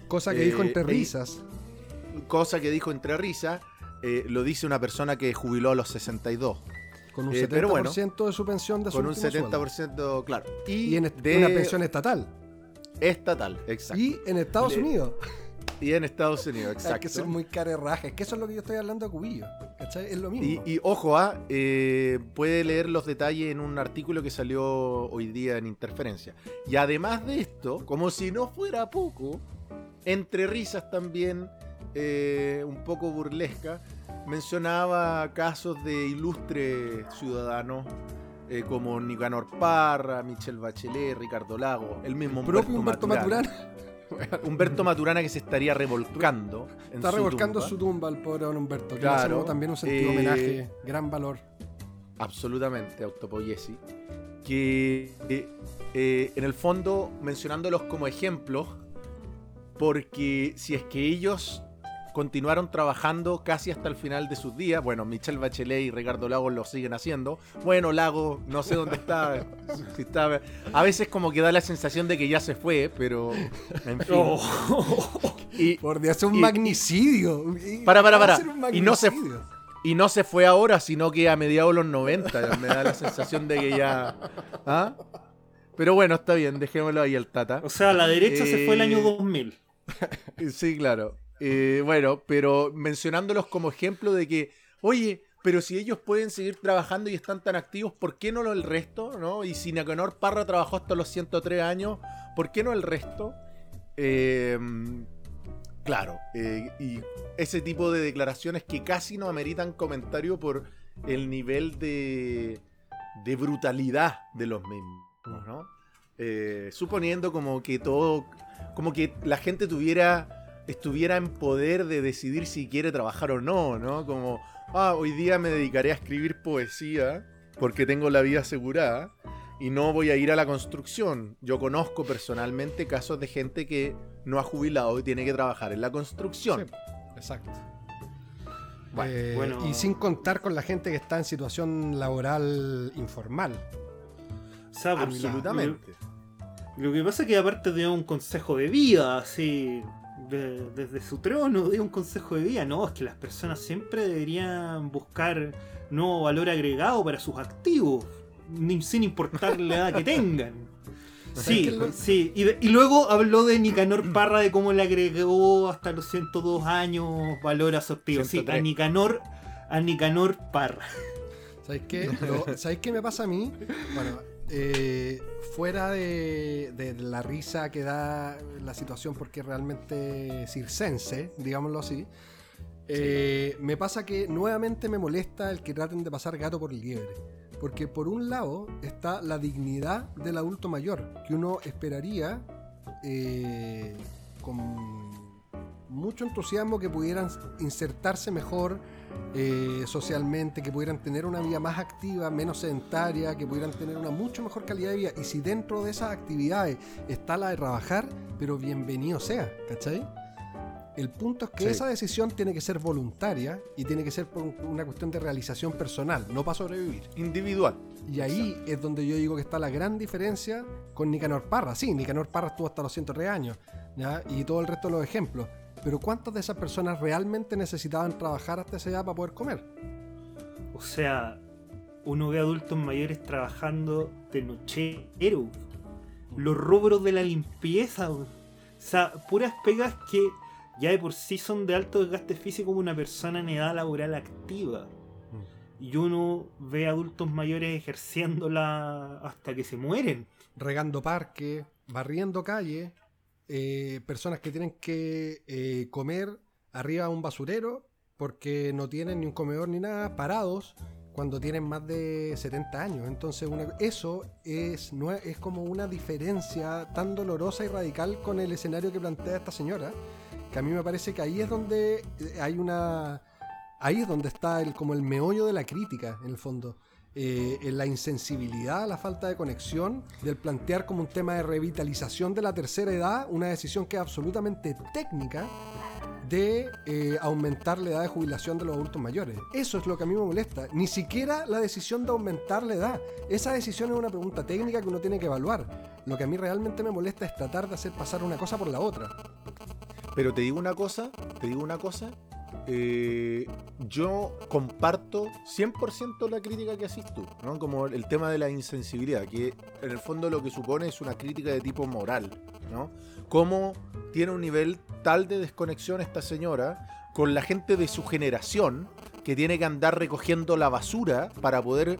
Cosa que dijo entre risas. Cosa que dijo entre risas, eh, lo dice una persona que jubiló a los 62, Con un eh, 70% pero bueno, de su pensión de su con un último sueldo. 70%, claro. Y, Y en de una pensión estatal. estatal, exacto. Y, Y en Estados Le- Unidos. en Estados Unidos, Hay exacto. que ser muy carerraje. Es que eso es lo que yo estoy hablando de Cubillo. ¿Cachai? Es lo Y, mismo. y ojo, ah, eh, puede leer los detalles en un artículo que salió hoy día en Interferencia. Y además de esto, como si no fuera poco, entre risas también, eh, un poco burlesca, mencionaba casos de ilustres ciudadanos eh, como Nicanor Parra, Michelle Bachelet, Ricardo Lago, el mismo El propio Humberto Maturana. Maturana Humberto Maturana que se estaría revolcando. en está su revolcando tumba. su tumba al pobre don Humberto. Que Claro, también un sentido eh, homenaje. Gran valor. absolutamente autopoiesi, que eh, en el fondo mencionándolos como ejemplos, porque si es que ellos continuaron trabajando casi hasta el final de sus días, bueno, Michelle Bachelet y Ricardo Lagos lo siguen haciendo, bueno, Lago, no sé dónde está, si está- a veces como que da la sensación de que ya se fue, pero en fin. Oh. Y, Por Dios, es un y- magnicidio. Para, para, para. Y no se-. Y no se fue ahora, sino que a mediados de los 90. Me da la sensación de que ya. ¿Ah? Pero bueno, está bien, dejémoslo ahí al Tata. O sea, la derecha se fue el año Eh, 2000. Sí, claro. Eh, bueno, pero mencionándolos como ejemplo de que, oye, pero si ellos pueden seguir trabajando y están tan activos, ¿por qué no el resto? ¿no? Y si Nicanor Parra trabajó hasta los 103 años, ¿por qué no el resto? Eh, claro, eh, y ese tipo de declaraciones que casi no ameritan comentario por el nivel de, de brutalidad de los mismos, ¿no? Suponiendo como que todo, como que la gente tuviera, estuviera en poder de decidir si quiere trabajar o no, ¿no? Como, ah, hoy día me dedicaré a escribir poesía porque tengo la vida asegurada y no voy a ir a la construcción. Yo conozco personalmente casos de gente que no ha jubilado y tiene que trabajar en la construcción. Sí, exacto. Bueno, Eh, bueno. Y sin contar con la gente que está en situación laboral informal. Por- Absolutamente. Lo que pasa es que aparte dio un consejo de vida, así, de- desde su trono dio un consejo de vida. No, es que las personas siempre deberían buscar nuevo valor agregado para sus activos, ni- sin importar la edad que tengan. Sí, sí. Y, de- y luego habló de Nicanor Parra, de cómo le agregó hasta los 102 años valor a su activo. Sí, a 103. Nicanor, a Nicanor Parra. ¿Sabéis qué? Lo- ¿Sabéis qué me pasa a mí? Bueno, eh, fuera de, de la risa que da la situación porque es realmente circense, digámoslo así, eh, me pasa que nuevamente me molesta el que traten de pasar gato por liebre. Porque por un lado está la dignidad del adulto mayor, que uno esperaría eh, con mucho entusiasmo que pudieran insertarse mejor eh, socialmente, que pudieran tener una vida más activa, menos sedentaria, que pudieran tener una mucho mejor calidad de vida. Y si dentro de esas actividades está la de trabajar, pero bienvenido sea, ¿cachai? El punto es que Sí. esa decisión tiene que ser voluntaria y tiene que ser por un- una cuestión de realización personal, no para sobrevivir. Individual. Y ahí es donde yo digo que está la gran diferencia con Nicanor Parra. Sí, Nicanor Parra estuvo hasta los 103 años, ¿ya? Y todo el resto de los ejemplos. Pero ¿cuántas de esas personas realmente necesitaban trabajar hasta esa edad para poder comer? O sea, uno ve adultos mayores trabajando de nochero. Los rubros de la limpieza. O sea, puras pegas que ya de por sí son de alto desgaste físico como una persona en edad laboral activa. Y uno ve adultos mayores ejerciéndola hasta que se mueren. Regando parques, barriendo calles, eh, personas que tienen que eh, comer arriba de un basurero porque no tienen ni un comedor ni nada, parados cuando tienen más de 70 años. Entonces eso es, no es como una diferencia tan dolorosa y radical con el escenario que plantea esta señora, que a mí me parece que ahí es donde eh, hay una... Ahí es donde está el, como el meollo de la crítica, en el fondo. Eh, en la insensibilidad, la falta de conexión, del plantear como un tema de revitalización de la tercera edad, una decisión que es absolutamente técnica de eh, aumentar la edad de jubilación de los adultos mayores. Eso es lo que a mí me molesta. Ni siquiera la decisión de aumentar la edad. Esa decisión es una pregunta técnica que uno tiene que evaluar. Lo que a mí realmente me molesta es tratar de hacer pasar una cosa por la otra. Pero te digo una cosa, te digo una cosa. Eh, yo comparto 100% la crítica que haces tú, ¿no? Como el tema de la insensibilidad, que en el fondo lo que supone es una crítica de tipo moral, ¿no? Cómo tiene un nivel tal de desconexión esta señora con la gente de su generación que tiene que andar recogiendo la basura para poder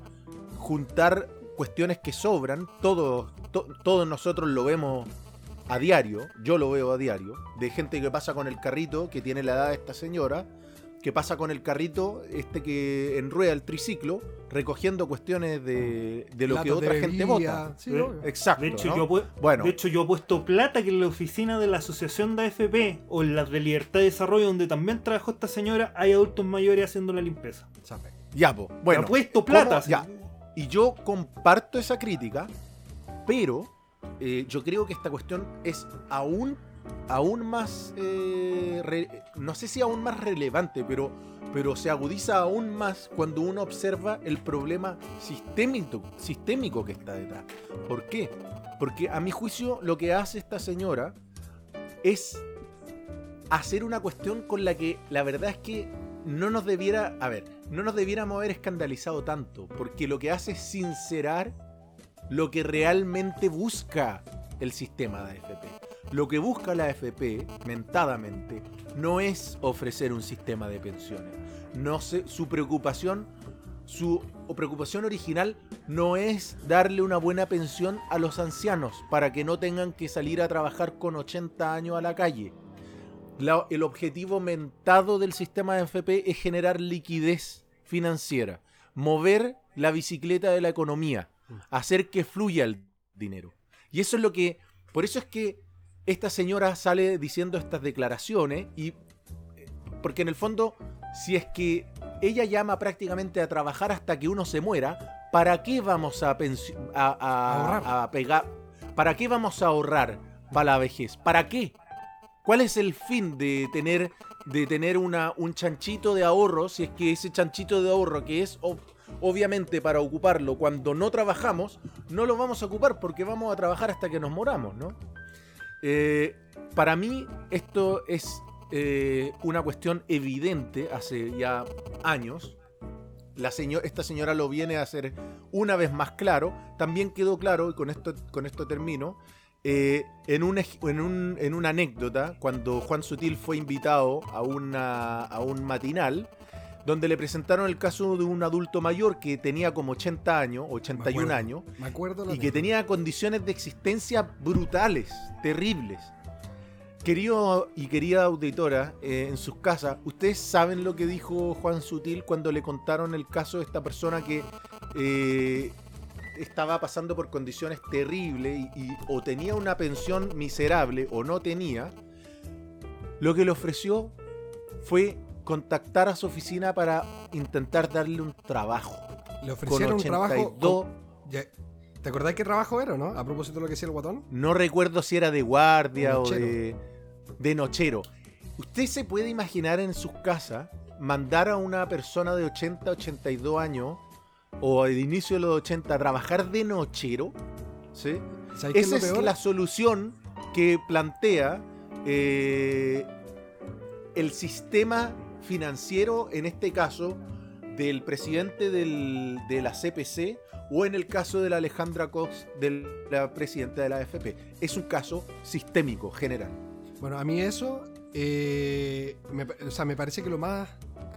juntar cuestiones que sobran. Todos, to- todos nosotros lo vemos a diario, yo lo veo a diario, de gente que pasa con el carrito, que tiene la edad de esta señora, que pasa con el carrito, este que enrueda el triciclo, recogiendo cuestiones de, de lo que de otra gente vota. sí, Eh. Exacto. De hecho, ¿no? yo, Bueno. de hecho, yo he puesto plata que en la oficina de la Asociación de AFP o en las de Libertad y Desarrollo, donde también trabajó esta señora, hay adultos mayores haciendo la limpieza. Ya, po. Bueno, he puesto plata. Ya. Y yo comparto esa crítica, pero eh, yo creo que esta cuestión es aún, aún más, eh, no sé si aún más relevante, pero, pero se agudiza aún más cuando uno observa el problema sistémico, sistémico que está detrás. ¿Por qué? Porque a mi juicio lo que hace esta señora es hacer una cuestión con la que la verdad es que no nos debiera, a ver, no nos debiéramos haber escandalizado tanto, porque lo que hace es sincerar lo que realmente busca el sistema de AFP. Lo que busca la AFP, mentadamente, no es ofrecer un sistema de pensiones. No su preocupación, su preocupación original no es darle una buena pensión a los ancianos para que no tengan que salir a trabajar con 80 años a la calle. El objetivo mentado del sistema de AFP es generar liquidez financiera, mover la bicicleta de la economía, hacer que fluya el dinero. Y eso es lo que, por eso es que esta señora sale diciendo estas declaraciones y porque en el fondo, si es que ella llama prácticamente a trabajar hasta que uno se muera, ¿para qué vamos a, a, a- pegar? ¿Para qué vamos a ahorrar para la vejez? ¿Para qué? ¿Cuál es el fin de tener, de tener una, un chanchito de ahorro si es que ese chanchito de ahorro que es obviamente para ocuparlo cuando no trabajamos, no lo vamos a ocupar porque vamos a trabajar hasta que nos moramos, ¿no? Eh, para mí esto es eh, una cuestión evidente hace ya años. La esta señora lo viene a hacer una vez más claro. También quedó claro, y con esto, con esto termino, eh, en, un, en, un- en una anécdota, cuando Juan Sutil fue invitado a, a un matinal, donde le presentaron el caso de un adulto mayor que tenía como 80 años, 81 acuerdo. años, Me acuerdo la y que tenía condiciones de existencia brutales, terribles. Querido y querida auditora, eh, en sus casas, ¿ustedes saben lo que dijo Juan Sutil cuando le contaron el caso de esta persona que eh, estaba pasando por condiciones terribles y, y o tenía una pensión miserable o no tenía? Lo que le ofreció fue contactar a su oficina para intentar darle un trabajo. Le Con ofrecieron un trabajo. 82, con- ya- ¿Te acordás qué trabajo era, no? A propósito de lo que decía el guatón. no recuerdo si era de guardia o de, de nochero. Usted se puede imaginar en sus casas mandar a una persona de 80, 82 años o de inicio de los 80 a trabajar de nochero. ¿Sí? ¿Sabes qué es Esa es la solución que plantea eh, el sistema financiero, en este caso, del presidente del- de la CPC o en el caso de la Alejandra Cox, de la presidenta de la AFP. Es un caso sistémico, general. Bueno, a mí eso, eh, me, o sea, me parece que lo más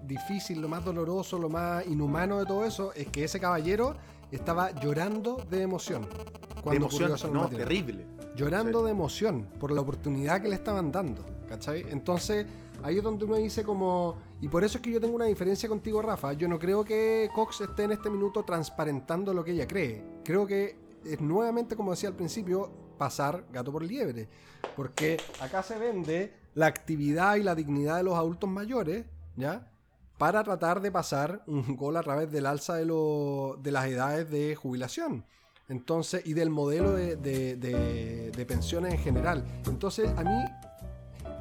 difícil, lo más doloroso, lo más inhumano de todo eso es que ese caballero estaba llorando de emoción. De Cuando emoción, ocurrió no, terrible. Llorando Sí. de emoción por la oportunidad que le estaban dando. ¿Cachai? Entonces, ahí es donde uno dice como... Y por eso es que yo tengo una diferencia contigo, Rafa. Yo no creo que Cox esté en este minuto transparentando lo que ella cree. Creo que es nuevamente, como decía al principio, pasar gato por liebre. Porque acá se vende la actividad y la dignidad de los adultos mayores, ¿ya? Para tratar de pasar un gol a través del alza de, lo- de las edades de jubilación. Entonces, y del modelo de, de- pensiones en general. Entonces, a mí,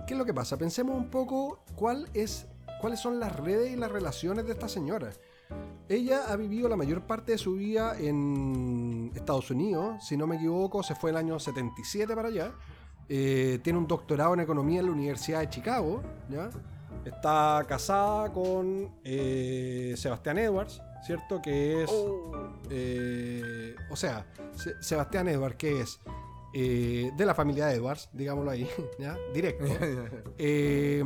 ¿qué es lo que pasa? Pensemos un poco cuál es, cuáles son las redes y las relaciones de esta señora. Ella ha vivido la mayor parte de su vida en Estados Unidos, si no me equivoco, se fue el año 77 para allá. Eh, tiene un doctorado en economía en la Universidad de Chicago, ¿ya? Está casada con eh, Sebastián Edwards, ¿cierto? Que es... eh, o sea, Se- Sebastián Edwards, que es eh, de la familia Edwards, digámoslo ahí, ¿ya? Directo. Eh,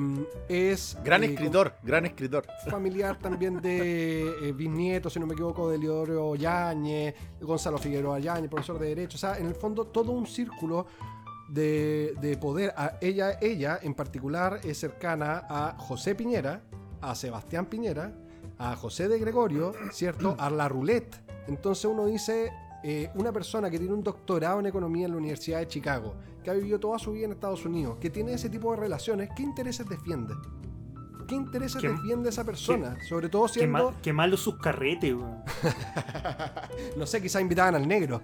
es... Gran eh, escritor, gran escritor. familiar también de bisnieto, si no me equivoco, de Leodoro Yáñez, Gonzalo Figueroa Yáñez, profesor de Derecho. O sea, en el fondo todo un círculo de, de poder. A ella, ella en particular es cercana a José Piñera, a Sebastián Piñera, a José de Gregorio, ¿cierto? A la roulette. Entonces uno dice, eh, una persona que tiene un doctorado en economía en la Universidad de Chicago, que ha vivido toda su vida en Estados Unidos, que tiene ese tipo de relaciones, ¿qué intereses defiende? ¿Qué intereses Qué- defiende esa persona? Sobre todo Qué, siendo, ma- qué malos sus carretes, weón. no sé, quizá invitaban al negro.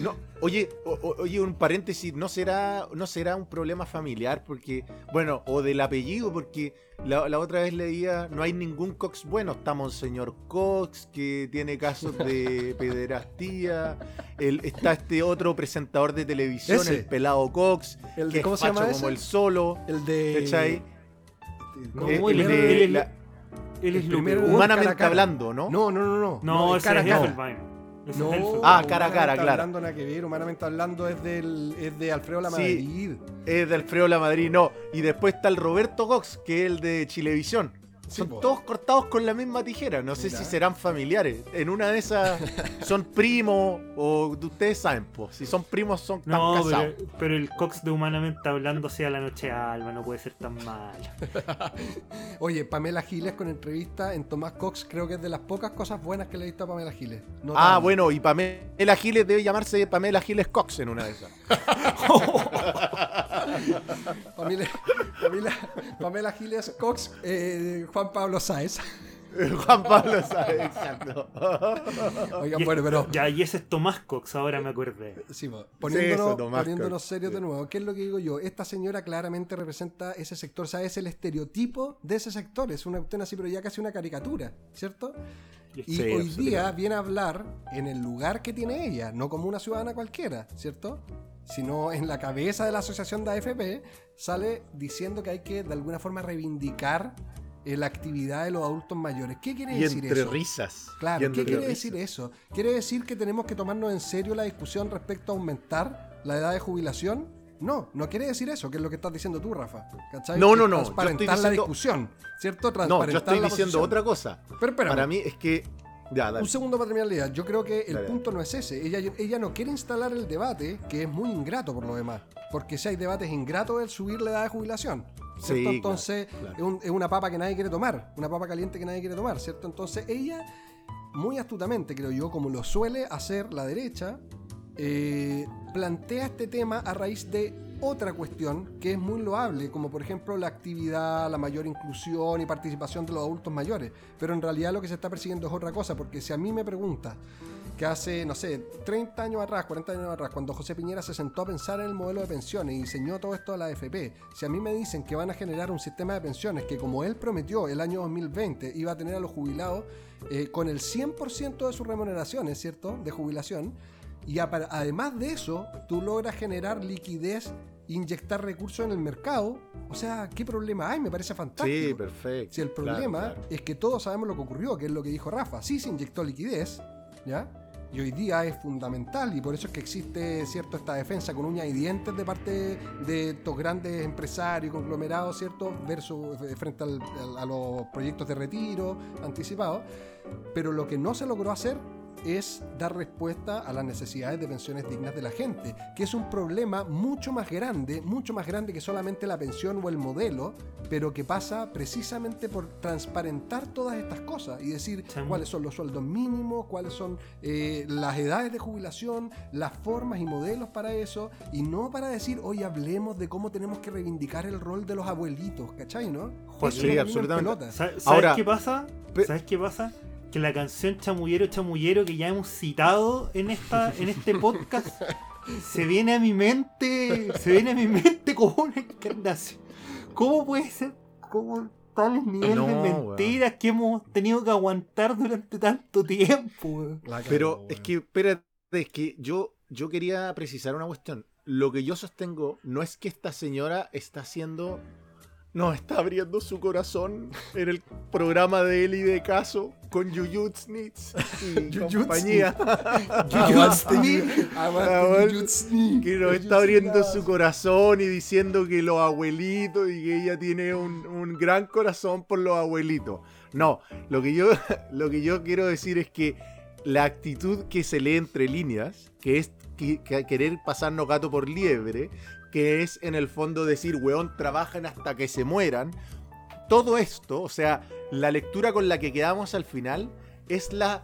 No, oye, o- oye, un paréntesis, ¿no será, ¿no será un problema familiar? Porque, bueno, o del apellido, porque la, la otra vez leía, no hay ningún Cox bueno. Está Monseñor Cox, que tiene casos de pederastía. El, está este otro presentador de televisión, Ese. el pelado Cox, El de- que ¿cómo es se llama ese? como el solo. El de... ¿Cachai? ¿Cómo? Eh, ¿Cómo el de la- es el. Cara a humanamente cara. hablando, ¿no? No, no, no, no. No, es ese cara es No. Ah, cara a cara, humanamente claro. hablando nada que ver, humanamente hablando es, del, es de Alfredo Lamadrid. Es de Alfredo La Madrid, no. Y después está el Roberto Cox, que es el de Chilevisión. Sí, Son po. todos cortados con la misma tijera. No sé Mira. si serán familiares. En una de esas son primos o ustedes saben, pues. Si son primos son tan No, casados. pero, pero el Cox de humanamente hablando sea la noche alma, no puede ser tan mal. Oye, Pamela Giles con entrevista en Tomás Cox, creo que es de las pocas cosas buenas que le he visto a Pamela Giles. No Ah, tan- bueno, y Pamela Giles debe llamarse Pamela Giles Cox en una de esas. Pamela, Pamela, Pamela Giles Cox, eh, Juan Pablo Sáez. Juan Pablo sabe, exacto. Oigan, Y- bueno, pero Ya, y ese es Tomás Cox, ahora me acordé. Sí, po, eso, poniéndonos, Tomás poniéndonos Cox, serios sí. de nuevo, ¿qué es lo que digo yo? Esta señora claramente representa ese sector, o sea, es el estereotipo de ese sector, es una cuestión así, pero ya casi una caricatura, ¿cierto? Y Sí, hoy día viene a hablar en el lugar que tiene ella, no como una ciudadana cualquiera, ¿cierto? Sino en la cabeza de la asociación de AFP, sale diciendo que hay que de alguna forma reivindicar eh, la actividad de los adultos mayores. ¿Qué quiere Y decir entre eso? risas. Claro, y ¿qué quiere risas. decir eso? ¿Quiere decir que tenemos que tomarnos en serio la discusión respecto a aumentar la edad de jubilación? No, no quiere decir eso, que es lo que estás diciendo tú, Rafa. ¿Cachai? No, no, no, Transparentar estoy la diciendo- discusión, ¿cierto? No, Transparentar yo estoy la diciendo posición. otra cosa. Pero espérame, Para mí es que. Ya, un segundo para terminar la idea. Yo creo que el Dale, punto no es ese. Ella, ella no quiere instalar el debate, que es muy ingrato por lo demás. Porque si hay debates ingratos el subir la edad de jubilación. ¿cierto? Sí, claro, Entonces, claro. Es, un- es una papa que nadie quiere tomar. Una papa caliente que nadie quiere tomar, ¿cierto? Entonces, ella, muy astutamente, creo yo, como lo suele hacer la derecha, eh, plantea este tema a raíz de otra cuestión que es muy loable, como por ejemplo la actividad, la mayor inclusión y participación de los adultos mayores. Pero en realidad lo que se está persiguiendo es otra cosa, porque si a mí me pregunta que hace, no sé, 30 años atrás, 40 años atrás, cuando José Piñera se sentó a pensar en el modelo de pensiones y diseñó todo esto de la AFP, si a mí me dicen que van a generar un sistema de pensiones que como él prometió el año 2020 iba a tener a los jubilados eh, con el 100% de sus remuneraciones, ¿cierto? De jubilación, y además de eso, tú logras generar liquidez, inyectar recursos en el mercado, o sea, ¿qué problema hay? Me parece fantástico. Sí, perfecto. Si el problema claro. es que todos sabemos lo que ocurrió, que es lo que dijo Rafa. Sí se inyectó liquidez, ¿ya? Y hoy día es fundamental y por eso es que existe, ¿cierto?, esta defensa con uñas y dientes de parte de estos grandes empresarios, conglomerados, ¿cierto?, versus eh, frente al- a los proyectos de retiro anticipados. Pero lo que no se logró hacer es dar respuesta a las necesidades de pensiones dignas de la gente, que es un problema mucho más grande, mucho más grande que solamente la pensión o el modelo, pero que pasa precisamente por transparentar todas estas cosas y decir Chamo. cuáles son los sueldos mínimos, cuáles son eh, las edades de jubilación, las formas y modelos para eso, y no para decir, hoy hablemos de cómo tenemos que reivindicar el rol de los abuelitos, ¿cachai, no? Juan, Eso sí, absolutamente. ¿Sabes Ahora, qué pasa? ¿Sabes qué pasa? Que la canción Chamullero Chamullero que ya hemos citado en esta en este podcast se viene a mi mente, se viene a mi mente como una encarnación. ¿Cómo puede ser como tales niveles No, de weón. mentiras que hemos tenido que aguantar durante tanto tiempo? weón? Pero es que, espérate, es que yo, yo quería precisar una cuestión. Lo que yo sostengo no es que esta señora está haciendo. No, está abriendo su corazón en el programa de Eli de Caso con Jujutznitz y Jujutsu. compañía. Jujutsu. que nos está Jujutsu abriendo su corazón y diciendo que los abuelitos y que ella tiene un, un gran corazón por los abuelitos. No, lo que, yo, lo que yo quiero decir es que la actitud que se lee entre líneas, que es que- que querer pasarnos gato por liebre, que es en el fondo decir, weón, trabajan hasta que se mueran, todo esto, o sea, la lectura con la que quedamos al final, es la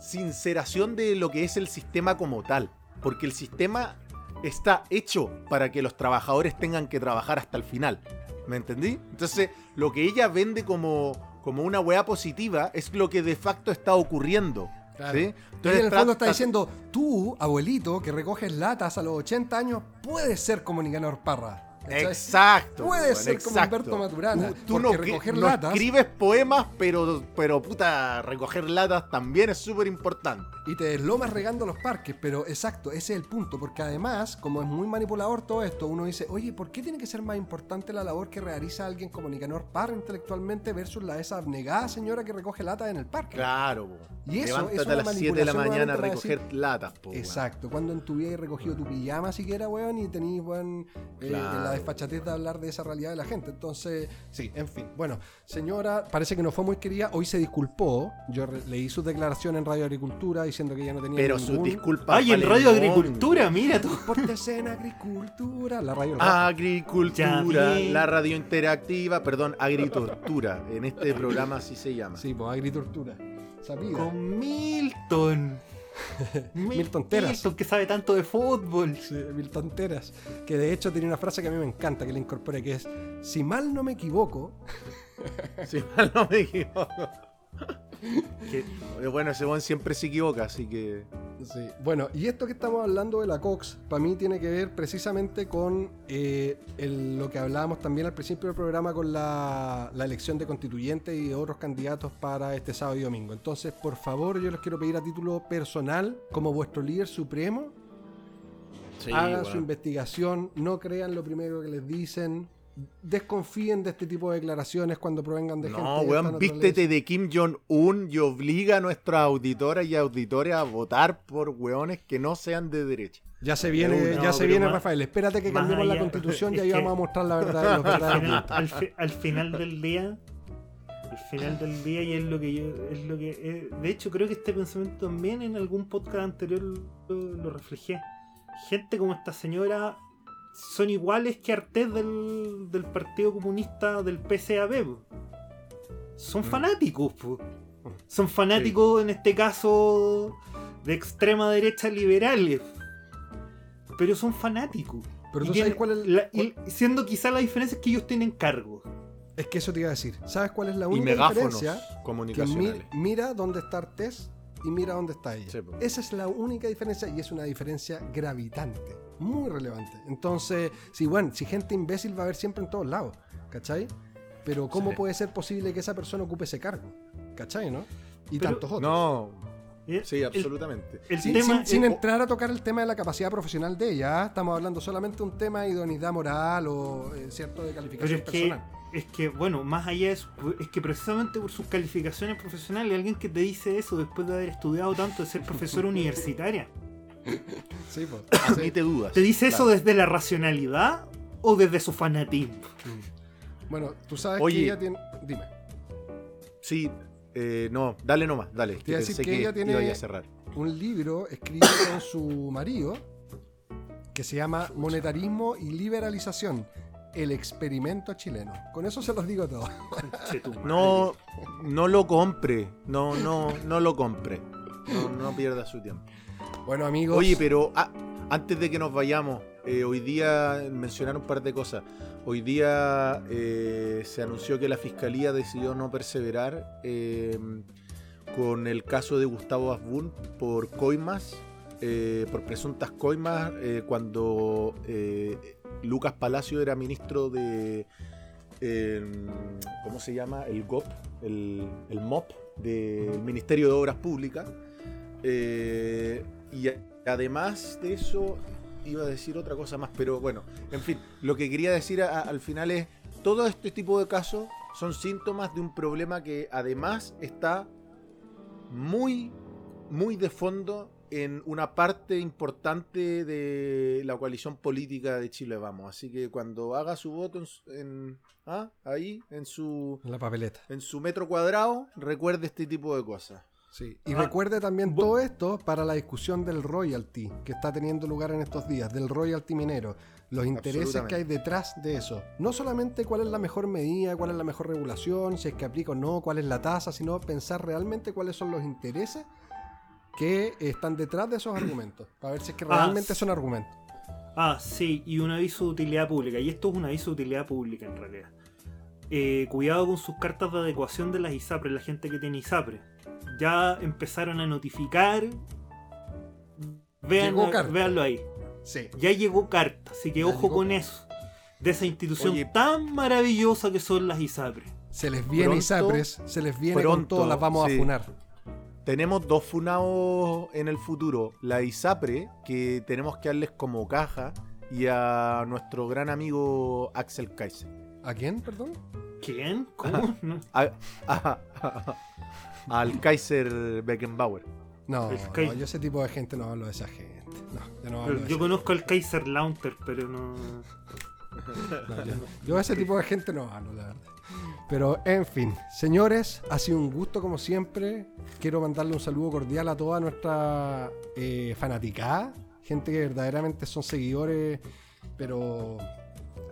sinceración de lo que es el sistema como tal. Porque el sistema está hecho para que los trabajadores tengan que trabajar hasta el final. ¿Me entendí? Entonces, lo que ella vende como, como una weá positiva es lo que de facto está ocurriendo. Claro. ¿sí? Entonces, en el fondo está diciendo, tú, abuelito, que recoges latas a los 80 años, puedes ser como Nicanor Parra. Exacto. Puedes weón, ser como. Humberto Maturana, Tú, no, que- recoger no latas- escribes poemas, pero, pero puta, recoger latas también es súper importante. Y te deslomas regando los parques, pero exacto, ese es el punto, porque además, como es muy manipulador todo esto, uno dice, oye, ¿por qué tiene que ser más importante la labor que realiza alguien como Nicanor Parra intelectualmente versus la de esa abnegada señora que recoge latas en el parque? Claro, po. Y eso Levántate es una a las 7 de la manipulación mañana a recoger latas, po. Exacto, cuando en tu vida recogido tu pijama siquiera, weón, y tenías, weón, eh, la desfachatez de hablar de esa realidad de la gente. Entonces, sí, en fin. Bueno, señora, parece que no fue muy querida, hoy se disculpó. Yo leí su declaración en Radio Agricultura diciendo que ella no tenía Pero sus ningún... disculpas. Ay, en Radio. Agricultura, mira tú. Pórtese en agricultura, la radio. Agricultura, Ya la radio interactiva, perdón, agritortura. En este programa así se llama. Sí, pues agricultura. Sabida. Con Milton. Milton Teras. Milton, que sabe tanto de fútbol. Sí, mil tonteras. Que de hecho tiene una frase que a mí me encanta, que le incorpore, que es, si mal no me equivoco, Si mal no me equivoco. Que- Bueno, ese buen siempre se equivoca, así que. Sí. Bueno, y esto que estamos hablando de la Cox, para mí tiene que ver precisamente con eh, el- lo que hablábamos también al principio del programa con la, la elección de constituyentes y de otros candidatos para este sábado y domingo. Entonces, por favor, yo les quiero pedir a título personal, como vuestro líder supremo, Sí, hagan su investigación, no crean lo primero que les dicen, desconfíen de este tipo de declaraciones cuando provengan de gente. No, está en weón, vístete de Kim Jong-un y obliga a nuestras auditoras y auditores a votar por weones que no sean de derecha. Ya se viene, No, ya se viene más- Rafael. Espérate que cambiemos la constitución y ahí vamos a mostrar la verdad de los al, verdaderos final, al fi- al final del día al final del día y es lo que yo es lo que eh, de hecho creo que este pensamiento también en algún podcast anterior lo, lo reflejé gente como esta señora son iguales que Artés del, del Partido Comunista del PCAB po. son fanáticos po. son fanáticos en este caso de extrema derecha liberales pero son fanáticos Pero Y sabes cuál es la- y siendo quizá la diferencia es que ellos tienen cargos. Es que eso te iba a decir. ¿Sabes cuál es la Y única megáfonos diferencia? Que mi- comunicacionales. mira dónde está Artés y mira dónde está ella. Sí. Esa es la única diferencia y es una diferencia gravitante, muy relevante. Entonces, si bueno, si gente imbécil va a haber siempre en todos lados, ¿cachai? Pero ¿cómo Sí. puede ser posible que esa persona ocupe ese cargo? ¿Cachai, no? Y Pero- tantos otros. No, sí, El- absolutamente. El, Sin, tema sin- sin es- entrar a tocar el tema de la capacidad profesional de ella, ¿ah? estamos hablando solamente de un tema de idoneidad moral o eh, cierto de Pero calificación es que, personal. es que, bueno, más allá de eso, es que precisamente por sus calificaciones profesionales, alguien que te dice eso después de haber estudiado tanto, de ser profesora universitaria, Sí, pues. Admite dudas. ¿te dice eso desde la racionalidad o desde su fanatismo? Bueno, tú sabes Oye. que ella tiene. Dime. Sí, eh, no, dale nomás, dale. Te iba a pensé decir que ella tiene- iba a cerrar. un libro escrito con su marido que se llama Monetarismo y Liberalización, el experimento chileno. Con eso se los digo todo. No, no lo compre. No, no, no lo compre. No, no pierda su tiempo. Bueno, amigos. Oye, pero ah, antes de que nos vayamos, eh, hoy día mencionar un par de cosas. Hoy día eh, se anunció que la fiscalía decidió no perseverar eh, con el caso de Gustavo Asbun por coimas, eh, por presuntas coimas, cuando Lucas Palacio era ministro de. eh, ¿Cómo se llama? El GOP, el, el MOP, del Ministerio de Obras Públicas. Eh, y además de eso, iba a decir otra cosa más, pero bueno, en fin, lo que quería decir a- al final es, todo este tipo de casos son síntomas de un problema que además está muy, muy de fondo en una parte importante de la coalición política de Chile Vamos. Así que cuando haga su voto en, ¿ah? ahí, en su, En la papeleta. en su metro cuadrado, recuerde este tipo de cosas. Sí. Y Ah, recuerde también todo esto para la discusión del royalty que está teniendo lugar en estos días, del royalty minero. Los intereses que hay detrás de eso. No solamente cuál es la mejor medida, cuál es la mejor regulación, si es que aplica o no, cuál es la tasa, sino pensar realmente cuáles son los intereses que están detrás de esos argumentos. Para ver si es que Ah, realmente son argumentos. Ah, sí, y un aviso de utilidad pública. Y esto es un aviso de utilidad pública en realidad. Eh, cuidado con sus cartas de adecuación de las ISAPRES, la gente que tiene ISAPRE. Ya empezaron a notificar. Vean, véanlo ahí. Sí. Ya llegó carta, así que Ya ojo con carta. eso. De esa institución Oye. tan maravillosa que son las ISAPRES. Se les viene Pronto- ISAPRES, se les viene con pronto, todo, las vamos sí. a funar. Tenemos dos funados en el futuro. La ISAPRE, que tenemos que darles como caja, y a nuestro gran amigo Axel Kaiser. ¿A quién, perdón? ¿Quién? ¿Cómo? No. A- a- al Kaiser Beckenbauer. No, yo ese tipo de gente no hablo de esa gente. No, yo no hablo de Yo esa- conozco al Kaiser Launter, pero no. no, yo, yo de ese tipo de gente no hablo, la verdad. Pero, en fin, señores, ha sido un gusto como siempre. Quiero mandarle un saludo cordial a toda nuestra eh, fanaticada. Gente que verdaderamente son seguidores, pero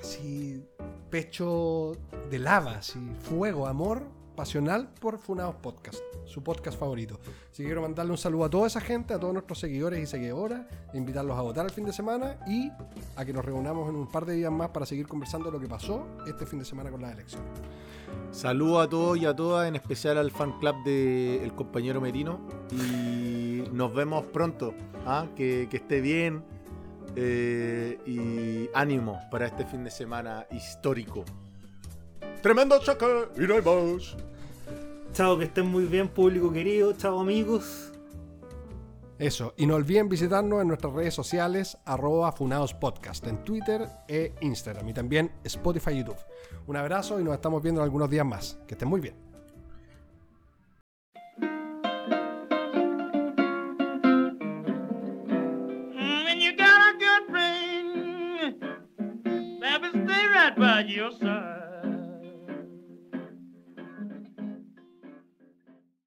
así, pecho de lava, así, fuego, amor pasional por Funados Podcast, su podcast favorito. Así que quiero mandarle un saludo a toda esa gente, a todos nuestros seguidores y seguidoras, invitarlos a votar el fin de semana y a que nos reunamos en un par de días más para seguir conversando lo que pasó este fin de semana con las elecciones. Saludo a todos y a todas, en especial al fan club del compañero Merino. Y nos vemos pronto. ¿ah? Que, que esté bien. eh, y ánimo para este fin de semana histórico. Tremendo choque y no hay más. Chao, que estén muy bien, público querido. Chao, amigos. Eso, y no olviden visitarnos en nuestras redes sociales, arroba Funados Podcast, en Twitter e Instagram, y también Spotify y YouTube. Un abrazo y nos estamos viendo en algunos días más. Que estén muy bien. And you got a good friend that will stay right by your side.